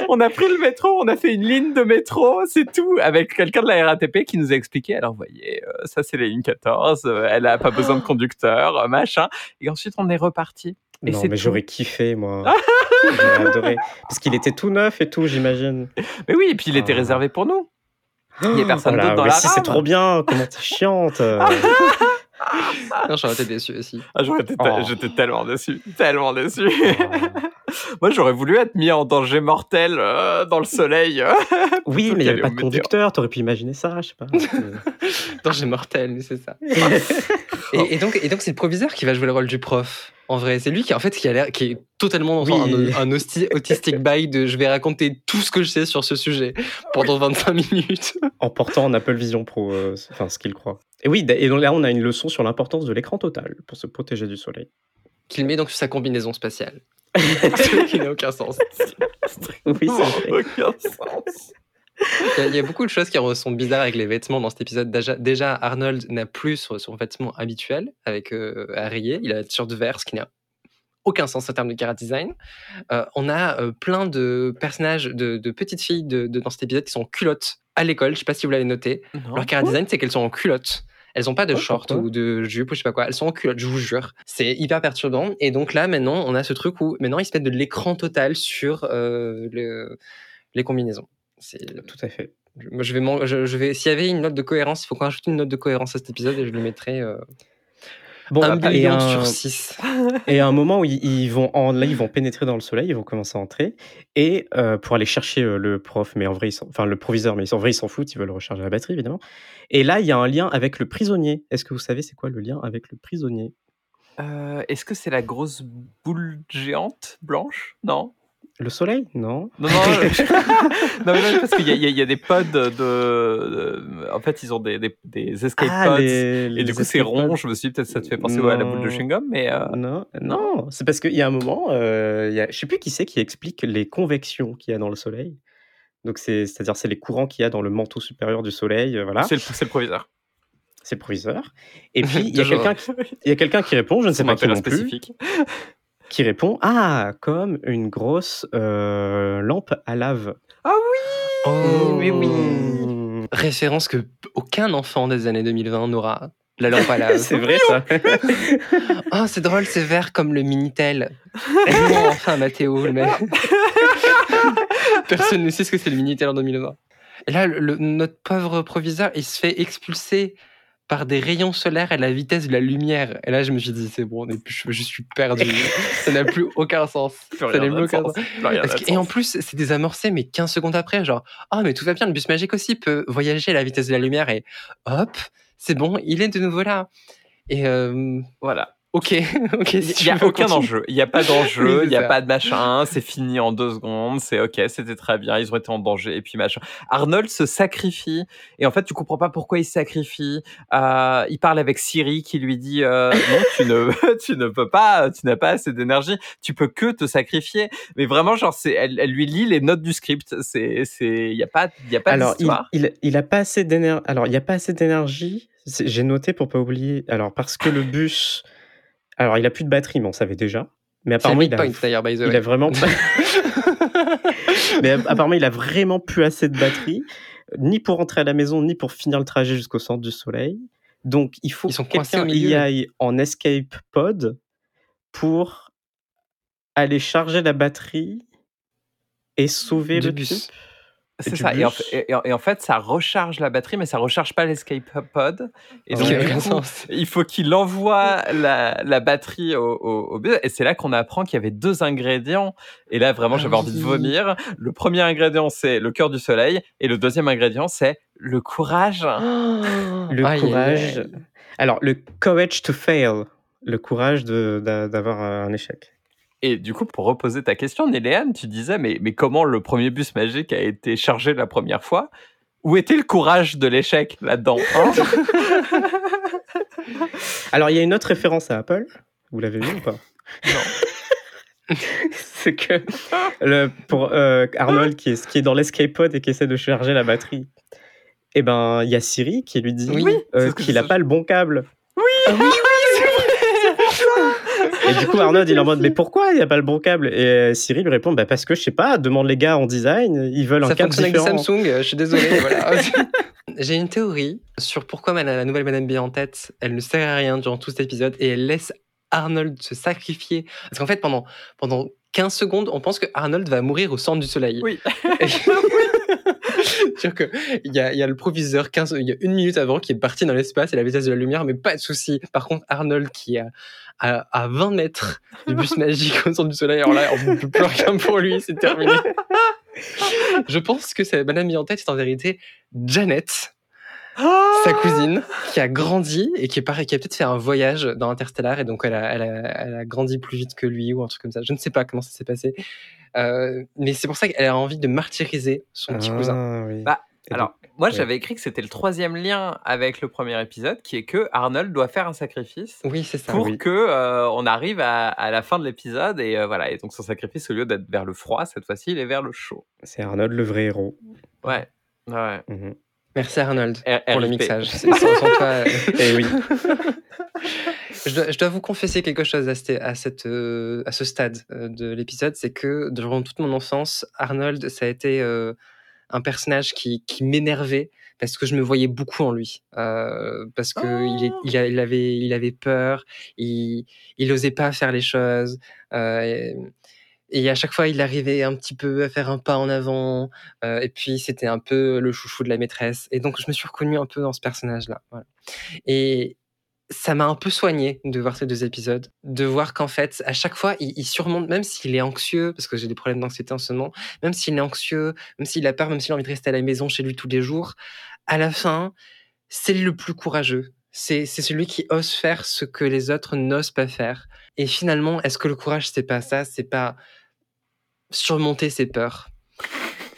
On a pris le métro, on a fait une ligne de métro, c'est tout, avec quelqu'un de la RATP qui nous a expliqué, alors voyez, euh, ça c'est la ligne 14, euh, elle a pas besoin de conducteur, euh, machin. Et ensuite on est reparti. Et non, mais tout. j'aurais kiffé, moi. j'aurais adoré. Parce qu'il était tout neuf et tout, j'imagine. Mais oui, et puis il était Ah. réservé pour nous. Il y a personne Oh là, d'autre dans mais la si, c'est trop bien. Comment t'es chiante. euh. Non, j'aurais été déçu aussi. Ah, j'aurais été Oh. J'étais tellement déçu, tellement déçu. Moi, j'aurais voulu être mis en danger mortel euh, dans le soleil. euh. Oui, mais il n'y avait pas de conducteur. T'aurais pu imaginer ça, je sais pas. Danger mortel, mais c'est ça. Et, et donc, et donc c'est le proviseur qui va jouer le rôle du prof. En vrai, c'est lui qui en fait qui a l'air, qui est totalement dans Oui. un, un autistic bail de je vais raconter tout ce que je sais sur ce sujet pendant 25 minutes. en portant un Apple Vision Pro, euh, enfin ce qu'il croit. Et oui, et donc là on a une leçon sur l'importance de l'écran total pour se protéger du soleil. Qu'il met donc sur sa combinaison spatiale. Ce qui n'a aucun sens. Oui, c'est vrai. Aucun sens. Il y, a, beaucoup de choses qui sont bizarres avec les vêtements dans cet épisode. Déjà, déjà, Arnold n'a plus son, son vêtement habituel avec euh, à rayer. Il a la t-shirt vert, ce qui n'a aucun sens en termes de cara design. Euh, on a euh, plein de personnages de, de petites filles de, de- dans cet épisode qui sont en culottes à l'école. Je sais pas si vous l'avez noté. Non. Leur cara design, c'est qu'elles sont en culottes. Elles ont pas de Oh, short ou de jupe ou je sais pas quoi. Elles sont en culottes, je vous jure. C'est hyper perturbant. Et donc là, maintenant, on a ce truc où maintenant ils se mettent de l'écran total sur euh, le- les combinaisons. C'est Tout à fait. je- Moi, je vais, man- je, je vais. S'il y avait une note de cohérence, il faut qu'on rajoute une note de cohérence à cet épisode et je lui mettrai euh, Bon, un et, un, sur 6. et à un moment où ils, ils vont en, là, ils vont pénétrer dans le soleil, ils vont commencer à entrer et euh, pour aller chercher euh, le prof, mais en vrai, ils s'en- enfin le proviseur, mais en vrai ils s'en foutent, ils veulent recharger la batterie évidemment. Et là, il y a un lien avec le prisonnier. Est-ce que vous savez c'est quoi le lien avec le prisonnier? Euh, Est-ce que c'est la grosse boule géante blanche? Non? Le soleil? Non. Non, non, non, mais non, parce qu'il y, a- y y des pods de, de- En fait, ils ont des, des, des escape pods. Ah, les- Et les du coup, c'est rond. pods. Je me suis dit, peut-être ça te fait penser ouais, à la boule de chewing-gum, mais. euh, Non, non, c'est parce qu'il y a un moment, euh, y a, je sais plus qui c'est qui explique les convections qu'il y a dans le Soleil. Donc c'est, c'est-à-dire c'est les courants qu'il y a dans le manteau supérieur du Soleil, euh, voilà. C'est le, proviseur. C'est le proviseur. Et puis il y a quelqu'un, qui, répond, je ne sais C'est pas qui non plus, spécifique. Qui répond ah comme une grosse euh, lampe à lave. Oh, oui, oui. Mmh. Référence que aucun enfant des années 2020 n'aura. La lampe à lave. c'est vrai ça. Oh, c'est drôle, c'est vert comme le Minitel. Non, enfin, Mathéo, le mec. Personne ne sait ce que c'est le Minitel en 2020. Et là, le- le- notre pauvre proviseur, il se fait expulser par des rayons solaires à la vitesse de la lumière. Et là, je me suis dit, c'est bon, je, je suis perdu. ça n'a plus aucun sens. Plus Ça n'a plus aucun sens. sens. Plus rien Parce n'a que- de et en plus, c'est désamorcé, mais 15 secondes après, genre, ah, mais tout va bien, le bus magique aussi peut voyager à la vitesse de la lumière et hop, c'est bon, il est de nouveau là. Et euh, Voilà. Ok, ok. si Il tu n'y a aucun continue. enjeu. Il n'y a pas d'enjeu. Il n'y a ça. pas de machin. C'est fini en deux secondes. C'est ok. C'était très bien. Ils ont été en danger. Et puis machin. Arnold se sacrifie. Et en fait, tu comprends pas pourquoi il se sacrifie. Euh, il parle avec Siri qui lui dit euh, non, tu ne, tu ne peux pas. Tu n'as pas assez d'énergie. Tu peux que te sacrifier. Mais vraiment, genre, c'est, elle, elle lui lit les notes du script. C'est, c'est, il y a pas, il y a pas Alors, il, d'histoire. il, il a pas assez d'énergie. Alors, il y a pas assez d'énergie. J'ai noté pour pas oublier. Alors, parce que le bus. Alors, il a plus de batterie, mais on savait déjà. Mais apparemment, il a, d'ailleurs, by the il way. a vraiment. mais apparemment, il a vraiment plus assez de batterie, ni pour rentrer à la maison, ni pour finir le trajet jusqu'au centre du soleil. Donc, il faut Ils que quelqu'un y aille en escape pod pour aller charger la batterie et sauver Du le bus. type. C'est ça. Et en, fait- et- et en fait, ça recharge la batterie, mais ça recharge pas l'escape pod. Et Ah donc, du aucun coup, sens. il faut qu'il envoie la, la batterie au, au. Et c'est là qu'on apprend qu'il y avait deux ingrédients. Et là, vraiment, Ah j'avais envie de vomir. Le premier ingrédient, c'est le cœur du soleil. Et le deuxième ingrédient, c'est le courage. Le courage. Alors, le courage to fail. Le courage d'avoir un échec. Et du coup, pour reposer ta question, Néléane, tu disais, mais, mais comment le premier bus magique a été chargé la première fois? Où était le courage de l'échec là-dedans hein? Alors, il y a une autre référence à Apple. Vous l'avez vu ou pas? Non. C'est que le, pour euh, Arnold qui est, qui est dans l'escape pod et qui essaie de charger la batterie, eh ben, il y a Siri qui lui dit Oui, euh, qu'il n'a pas le bon câble. Ah oui, oui, Et du coup, Arnold, il est en mode Mais pourquoi il n'y a pas le bon câble? Et euh, Siri lui répond bah, Parce que je sais pas, demande les gars en design, ils veulent un Ça câble fonctionne avec différent. Samsung, je suis désolé. voilà. J'ai une théorie sur pourquoi la nouvelle Madame B en tête, elle ne sert à rien durant tout cet épisode et elle laisse Arnold se sacrifier. Parce qu'en fait, pendant, pendant 15 secondes, on pense que Arnold va mourir au centre du soleil. Oui. Et- C'est-à-dire que il y a, y a le proviseur 15, il y a une minute avant qui est parti dans l'espace et la vitesse de la lumière, mais pas de souci. Par contre, Arnold qui est à, à, à 20 mètres du bus magique au centre du soleil, alors là, on ne peut plus rien pour lui, c'est terminé. Je pense que cette Madame tête, c'est en vérité Janet, sa cousine, qui a grandi et qui est pareil, qui a peut-être fait un voyage dans Interstellar et donc elle a, elle, a, elle a grandi plus vite que lui ou un truc comme ça. Je ne sais pas comment ça s'est passé. Euh, mais c'est pour ça qu'elle a envie de martyriser son petit cousin. Ah, oui. Bah, Alors, moi, ouais. j'avais écrit que c'était le troisième lien avec le premier épisode, qui est que Arnold doit faire un sacrifice Oui, c'est ça. pour oui. que euh, on arrive à, à la fin de l'épisode et euh, voilà. Et donc son sacrifice, au lieu d'être vers le froid, cette fois-ci, il est vers le chaud. C'est Arnold le vrai héros. Ouais. Ouais. Mhm. Merci Arnold R- pour le mixage. C'est- Sans, sans toi, euh, Et oui. je, dois, je dois vous confesser quelque chose à, cette- à, cette, euh, à ce stade euh, de l'épisode, c'est que durant toute mon enfance, Arnold, ça a été euh, un personnage qui, qui m'énervait parce que je me voyais beaucoup en lui. Euh, parce que il, est- il, a- il avait, il avait peur, il, il osait pas faire les choses. euh, et, et à chaque fois, il arrivait un petit peu à faire un pas en avant. euh, et puis, c'était un peu le chouchou de la maîtresse. Et donc, je me suis reconnu un peu dans ce personnage-là. Et ça m'a un peu soigné de voir ces deux épisodes, de voir qu'en fait, à chaque fois, il, il surmonte, même s'il est anxieux, parce que j'ai des problèmes d'anxiété en ce moment, même s'il est anxieux, même s'il a peur, même s'il a envie de rester à la maison chez lui tous les jours, à la fin, c'est le plus courageux. C'est celui qui ose faire ce que les autres n'osent pas faire. Et finalement, est-ce que le courage, c'est pas ça? C'est pas surmonter ses peurs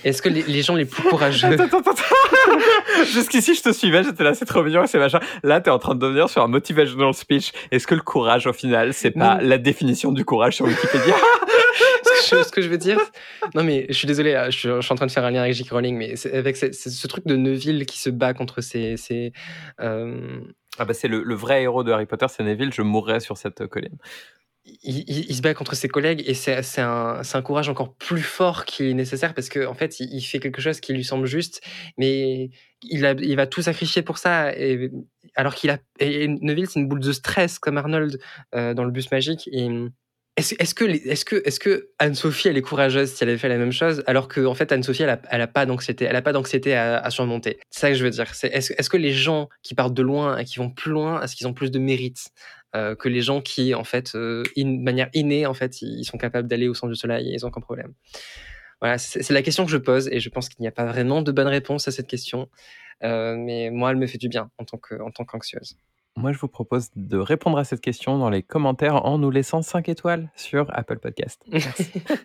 Est-ce que les, les gens les plus courageux. Attends, attends, attends. Jusqu'ici, je te suivais, j'étais là, c'est trop mignon, c'est machin. Là, t'es en train de devenir sur un motivational speech. Est-ce que le courage, au final, c'est pas la définition du courage sur Wikipédia ce, que je, ce que je veux dire, non mais je suis désolé, là, je suis, je suis en train de faire un lien avec J.K. Rowling, mais avec ce truc de Neville qui se bat contre ses, ses, euh, Ah bah c'est le, le vrai héros de Harry Potter, c'est Neville, je mourrais sur cette euh, colline. Il, se bat contre ses collègues et c'est un, courage encore plus fort qui est nécessaire parce qu'en en fait, il, fait quelque chose qui lui semble juste, mais il, va tout sacrifier pour ça. Et, alors qu'il a. Neville, c'est une boule de stress comme Arnold euh, dans le bus magique. Est-ce que, Anne-Sophie, elle est courageuse si elle avait fait la même chose, alors que en fait Anne-Sophie, elle a, elle a pas d'anxiété, à, surmonter? C'est ça que je veux dire. Est-ce que les gens qui partent de loin et qui vont plus loin, est-ce qu'ils ont plus de mérite? Euh, que les gens qui, en fait, euh, de manière innée, en fait, ils sont capables d'aller au centre du soleil et ils ont aucun problème. Voilà, c'est, la question que je pose et je pense qu'il n'y a pas vraiment de bonne réponse à cette question. Euh, mais moi, elle me fait du bien en tant qu'anxieuse. Moi, je vous propose de répondre à cette question dans les commentaires en nous laissant 5 étoiles sur Apple Podcast.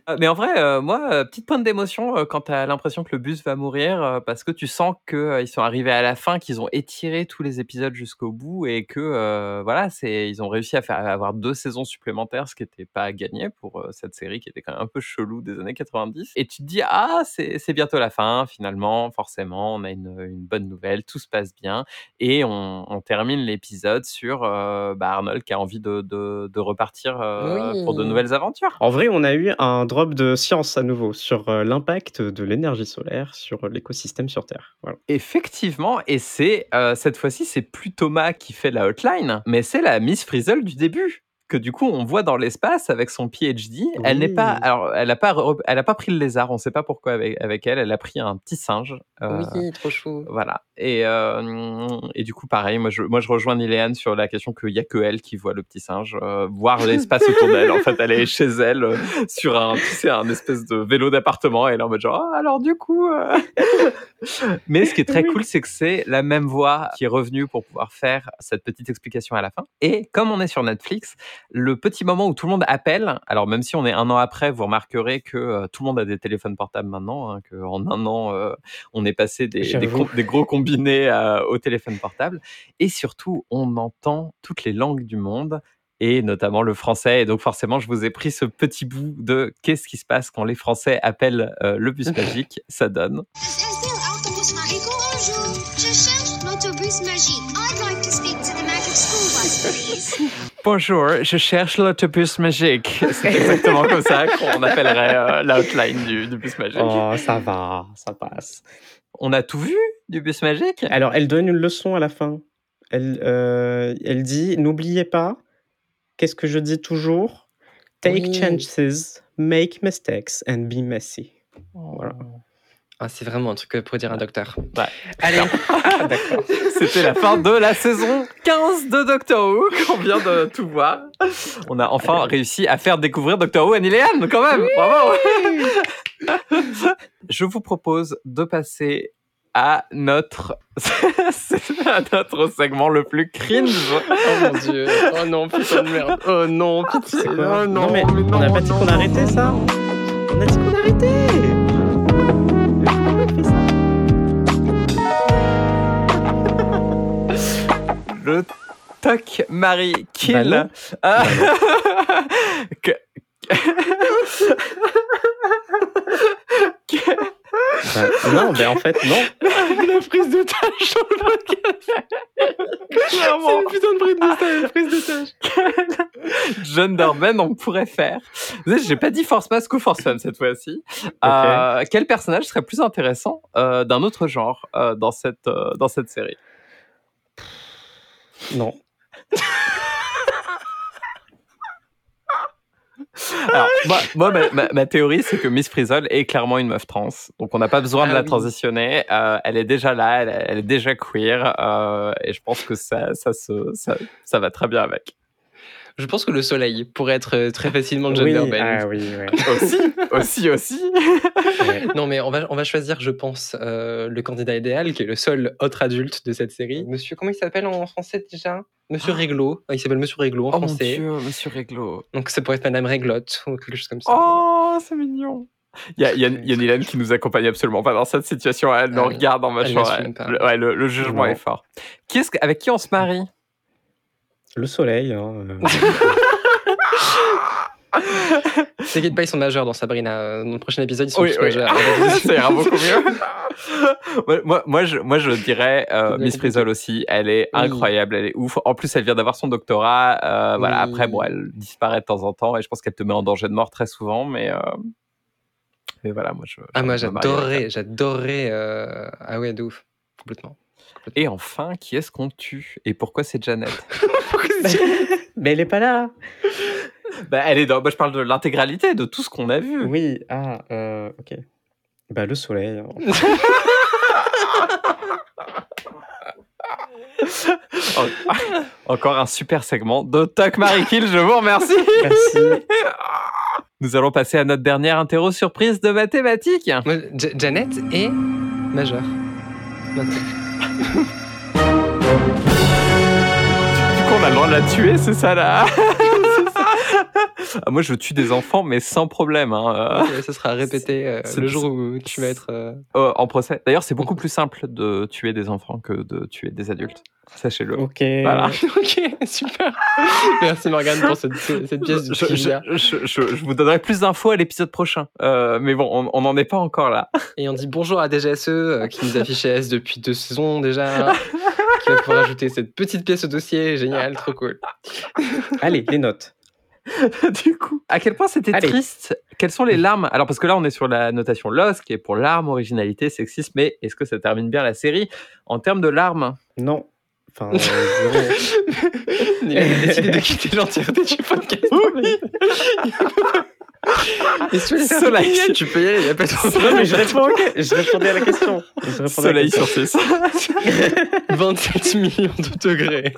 Euh, Mais en vrai, euh, moi, euh, petite pointe d'émotion euh, quand tu as l'impression que le bus va mourir, euh, parce que tu sens qu'ils sont arrivés à la fin, qu'ils ont étiré tous les épisodes jusqu'au bout et que euh, voilà, c'est ils ont réussi à faire à avoir deux saisons supplémentaires, ce qui n'était pas à gagner pour euh, cette série qui était quand même un peu chelou des années 90. Et tu te dis ah, c'est c'est bientôt la fin, finalement, forcément, on a une, une bonne nouvelle, tout se passe bien et on, on termine l'épisode sur euh, bah, Arnold qui a envie de, de, de repartir euh, Oui. pour de nouvelles aventures. En vrai, on a eu un drop de science à nouveau sur euh, l'impact de l'énergie solaire sur l'écosystème sur Terre. Voilà. Effectivement, et c'est euh, cette fois-ci, c'est plus Thomas qui fait la outline, mais c'est la Miss Frizzle du début que du coup on voit dans l'espace avec son PhD. Elle n'est pas, Oui. alors elle a pas, elle a pas pris le lézard, on sait pas pourquoi avec, avec elle. Elle a pris un petit singe. euh, Oui, trop chou. Voilà. Et, euh, et du coup, pareil, moi je, moi je rejoins Niléane sur la question qu'il n'y a que elle qui voit le petit singe, euh, voir l'espace autour d'elle. En fait, elle est chez elle sur un, tu sais, un espèce de vélo d'appartement et elle est en mode genre, Ah, alors du coup. Mais ce qui est très cool, c'est que c'est la même voix qui est revenue pour pouvoir faire cette petite explication à la fin. Et comme on est sur Netflix, le petit moment où tout le monde appelle, alors même si on est un an après, vous remarquerez que euh, tout le monde a des téléphones portables maintenant, hein, qu'en un an, euh, on est passé des, des, J'avoue. com- des gros combinés euh, au téléphone portable. Et surtout, on entend toutes les langues du monde. Et notamment le français. Et donc forcément, je vous ai pris ce petit bout de qu'est-ce qui se passe quand les Français appellent euh, le bus magique? Ça donne. Je cherche l'autobus magique. I'd like to speak to Bonjour, je cherche l'autobus magique. C'est exactement comme ça qu'on appellerait euh, l'outline du, du bus magique. Oh, ça va, ça passe. On a tout vu du bus magique? Alors, elle donne une leçon à la fin. Elle, euh, elle dit N'oubliez pas, qu'est-ce que je dis toujours? Take Oui. chances, make mistakes and be messy. Voilà. Ah, c'est vraiment un truc pour dire un docteur. Ouais. Allez, Ah. C'était la fin de la saison 15 de Doctor Who, qu'on vient de tout voir. On a enfin réussi à faire découvrir Doctor Who à Niléane, quand même. Bravo. Je vous propose de passer à notre, à notre segment le plus cringe. Oh mon dieu. Oh non, putain de merde. Oh non. C'est quoi Oh non, mais on n'a pas dit qu'on arrêtait ça? On a dit qu'on arrêtait Le Toc Marie Kill. Bah non. Ah. Que- Que- Bah, Non, ben en fait, non. La prise de tâche sur le podcast. C'est une putain de prise de tâche. Prise de tâche. Genderman, on pourrait faire. Vous savez, J'ai pas dit Force Mask ou Force Femme cette fois-ci. Euh, quel personnage serait plus intéressant euh, d'un autre genre euh, dans, cette, euh, dans cette série? Non. Alors, moi, moi, ma, ma- ma théorie, c'est que Miss Frizzle est clairement une meuf trans. Donc, on n'a pas besoin de Ah la oui. transitionner. Euh, elle est déjà là, elle, elle est déjà queer. euh, et je pense que ça, ça, se, ça, ça va très bien avec. Je pense que le soleil pourrait être euh, très facilement Oui, gender bend. ah oui, oui. Aussi, aussi, aussi. Ouais. Non, mais on va, on va choisir, je pense, euh, le candidat idéal, qui est le seul autre adulte de cette série. Monsieur, comment il s'appelle en français déjà? Monsieur Réglo. Ah, Il s'appelle Monsieur Réglo en Oh mon français. dieu, monsieur Réglo. Donc ça pourrait être Madame Réglotte ou quelque chose comme ça. Oh, c'est mignon. Il y a, y a, y qui nous accompagne absolument pas dans cette situation. Elle nous Ah, regarde en elle machin. n'assume ouais. Le, ouais, le, le jugement Non. est fort. Qui est-ce que- avec qui on se marie? Le soleil. Hein, euh. T'inquiète pas, ils sont majeurs dans Sabrina. Dans le prochain épisode, ils sont Oui, tous oui. majeurs. Ça ira beaucoup mieux. moi, moi, moi, je, moi, je dirais euh, Miss Frizzle aussi. Elle est Oui. incroyable, elle est ouf. En plus, elle vient d'avoir son doctorat. euh, Voilà. Après, bon, elle disparaît de temps en temps et je pense qu'elle te met en danger de mort très souvent. Mais, euh, mais voilà, moi, je. Ah, moi, j'adorerais. euh, Ah ouais, de ouf. Complètement. Et enfin, qui est-ce qu'on tue Et pourquoi c'est Janet? Mais elle est pas là. Bah, elle est dans... bah, je parle de l'intégralité, de tout ce qu'on a vu. Oui, ah, euh, ok. Bah, le soleil. hein. En- Encore un super segment de Talk Marie Kill, je vous remercie. Merci. Nous allons passer à notre dernière interro surprise de mathématiques. Moi, Ja- Janet est majeure. Du coup, on a le droit de la tuer, c'est ça là? Ah, Moi, je tue des enfants, mais sans problème. hein, euh, ça sera répété euh, C'est- le jour où tu vas être. euh, euh, en procès. D'ailleurs, c'est beaucoup plus simple de tuer des enfants que de tuer des adultes. Sachez-le. Ok. Voilà. ok, super. Merci Morgane pour cette, cette pièce de Je, je- vous donnerai plus d'infos à l'épisode prochain. Euh, mais bon, on- on n'en est pas encore là. Et on dit bonjour à DGSE euh, qui nous affiche S depuis deux saisons déjà. qui va pouvoir ajouter cette petite pièce au dossier. Génial, trop cool. Allez, les notes. du coup, à quel point c'était triste? Quelles sont les larmes? Alors, parce que là, on est sur la notation LOS, qui est pour larmes, originalité, sexisme, mais est-ce que ça termine bien la série? En termes de larmes Non. Enfin, euh. Il a décidé de quitter l'entièreté du podcast. Et si les faire Soleil. terminer, tu peux y aller, il n'y a pas de Non, mais je, réponds, je répondais à la question. Je répondais à la Soleil question. sur 6. 27 millions de degrés.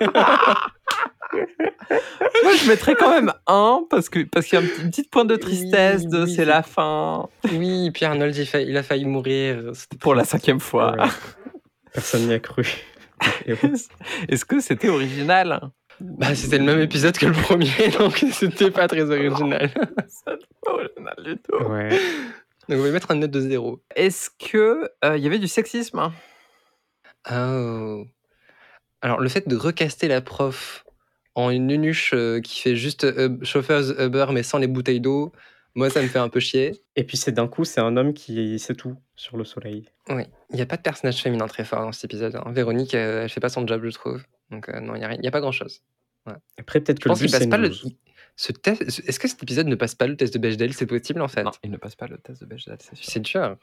Moi, je mettrais quand même un, parce que parce qu'il y a une petite pointe de tristesse, Oui, de oui, c'est la fin, Oui, Pierre Arnold, il, fa- il a failli mourir. C'était pour la cinquième fois. Ouais. Personne n'y a cru. Est-ce que c'était original? Bah, c'était le même épisode que le premier, donc c'était pas très original. Pas original du tout. Ouais. Donc on va mettre un note de zéro. Est-ce que euh, il y avait du sexisme? Oh. Alors, le fait de recaster la prof en une nunuche euh, qui fait juste euh, chauffeuse Uber mais sans les bouteilles d'eau, moi ça me fait un peu chier. Et puis c'est d'un coup, c'est un homme qui sait tout sur le soleil. Oui, il n'y a pas de personnage féminin très fort dans cet épisode. hein. Véronique, euh, elle fait pas son job, je trouve. Donc euh, non, il n'y a, pas grand-chose. Après, peut-être Je que le pense but, passe pas le. Ce test... Est-ce que cet épisode ne passe pas le test de Bechdel? C'est possible en fait. Non, il ne passe pas le test de Bechdel, c'est sûr. C'est dur.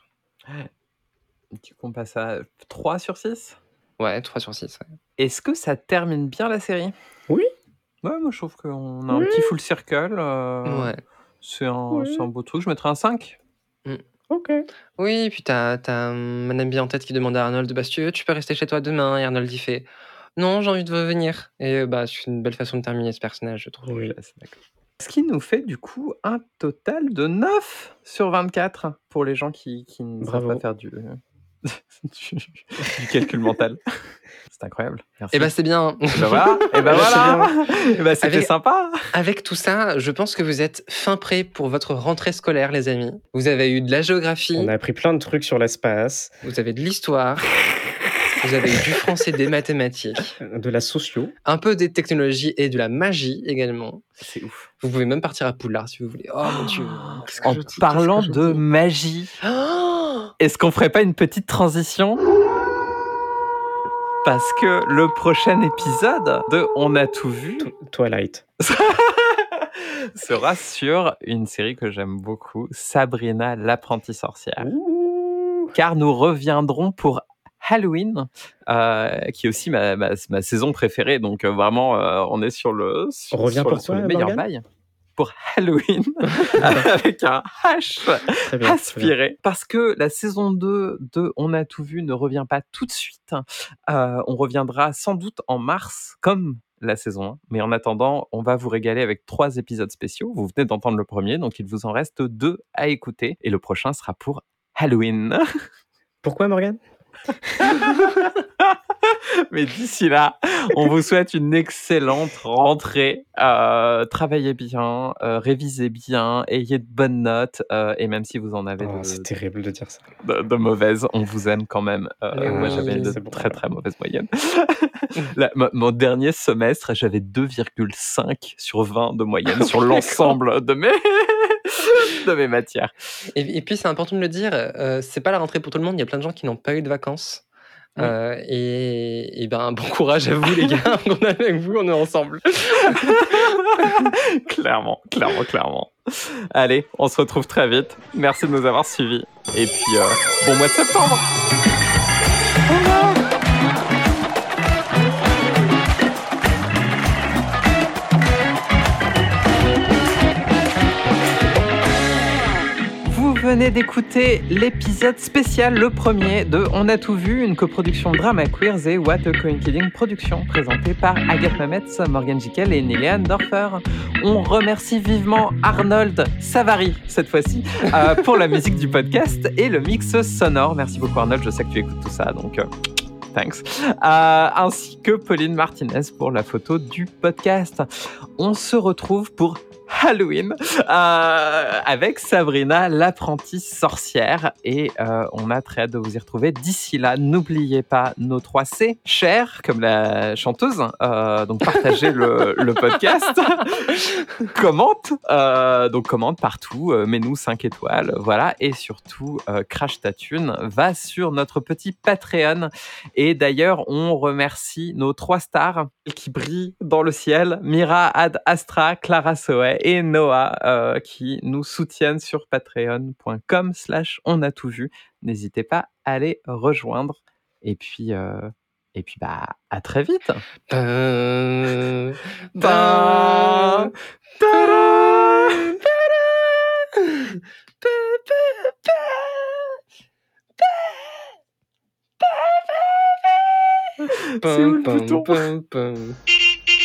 Du coup, on passe à 3 sur 6 Ouais, 3 sur 6. Est-ce que ça termine bien la série? Ouais, moi je trouve qu'on a un petit full circle. euh, Ouais. C'est un, Oui. c'est un beau truc. Je mettrais un 5. Ok. Oui, puis t'as t'as Madame bien en tête qui demande à Arnold bah, si tu veux, tu peux rester chez toi demain. Et Arnold il fait non, j'ai envie de revenir. Et euh, bah, c'est une belle façon de terminer ce personnage, je trouve. Oui. D'accord. Ce qui nous fait du coup un total de 9 sur 24 pour les gens qui, qui ne savent Bravo. pas faire du, du, du calcul mental. C'est incroyable. Merci. Et bah, c'est bien. Et ben voilà. Et ben Eh ben, c'est voilà. Et ben c'était sympa. Avec tout ça, je pense que vous êtes fin prêt pour votre rentrée scolaire, les amis. Vous avez eu de la géographie, On a appris plein de trucs sur l'espace, vous avez de l'histoire, vous avez eu du français, des mathématiques, de la socio. un peu des technologies et de la magie également. C'est ouf. Vous pouvez même partir à Poudlard si vous voulez. Oh mon dieu. Que En parlant de magie, Oh est-ce qu'on ferait pas une petite transition? Parce que le prochain épisode de On a tout vu Twilight. sera sur une série que j'aime beaucoup, Sabrina l'apprentie sorcière. Ouh. Car nous reviendrons pour Halloween, euh, qui est aussi ma, ma, ma saison préférée. Donc euh, vraiment, euh, on est sur le, sur, On revient sur le- sur meilleur bail. Pour Halloween, avec un H bien. aspiré. Parce que la saison 2 de On a tout vu ne revient pas tout de suite. Euh, on reviendra sans doute en mars, comme la saison 1. Mais en attendant, on va vous régaler avec trois épisodes spéciaux. Vous venez d'entendre le premier, donc il vous en reste deux à écouter. Et le prochain sera pour Halloween. Pourquoi, Morgane? Mais d'ici là, on vous souhaite une excellente rentrée. Euh, travaillez bien, euh, révisez bien, ayez de bonnes notes. euh, et même si vous en avez Oh, de, C'est terrible de dire ça. de, de mauvaises, on vous aime quand même. Euh, moi, oui, j'avais de c'est bon, très très mauvaises moyennes. Là, mon dernier semestre, j'avais 2,5 sur 20 de moyenne sur l'ensemble de mes, de mes matières. Et, et puis c'est important de le dire, euh, c'est pas la rentrée pour tout le monde. Il y a plein de gens qui n'ont pas eu de vacances. Oui. Euh, et, et ben bon courage à vous les gars, on est avec vous, on est ensemble. clairement, clairement, clairement. Allez, on se retrouve très vite. Merci de nous avoir suivis. Et puis, euh, bon mois de septembre. Venez d'écouter l'épisode spécial, le premier de On a tout vu, une coproduction Drama Queers et What a Coinciding Production, présentée par Agathe Mametz, Morgan Jikel et Niliane Dorfer. On remercie vivement Arnold Savary, cette fois-ci, euh, pour la musique du podcast et le mix sonore. Merci beaucoup Arnold, je sais que tu écoutes tout ça, donc... euh, Thanks. Euh, ainsi que Pauline Martinez pour la photo du podcast. On se retrouve pour Halloween euh, avec Sabrina, l'apprentie sorcière. Et euh, on a très hâte de vous y retrouver. D'ici là, n'oubliez pas nos 3 C, cher, comme la chanteuse. Euh, donc partagez le, le podcast. commente. donc commente partout. Mets-nous 5 étoiles. Voilà. Et surtout, crash ta thune. Va sur notre petit Patreon. Et d'ailleurs, on remercie nos trois stars qui brillent dans le ciel. Mira, Ad Astra, Clara Soe et Noah euh, qui nous soutiennent sur patreon.com slash on a tout vu. N'hésitez pas à les rejoindre. Et puis, euh, et puis bah, à très vite. C'est où le bouton?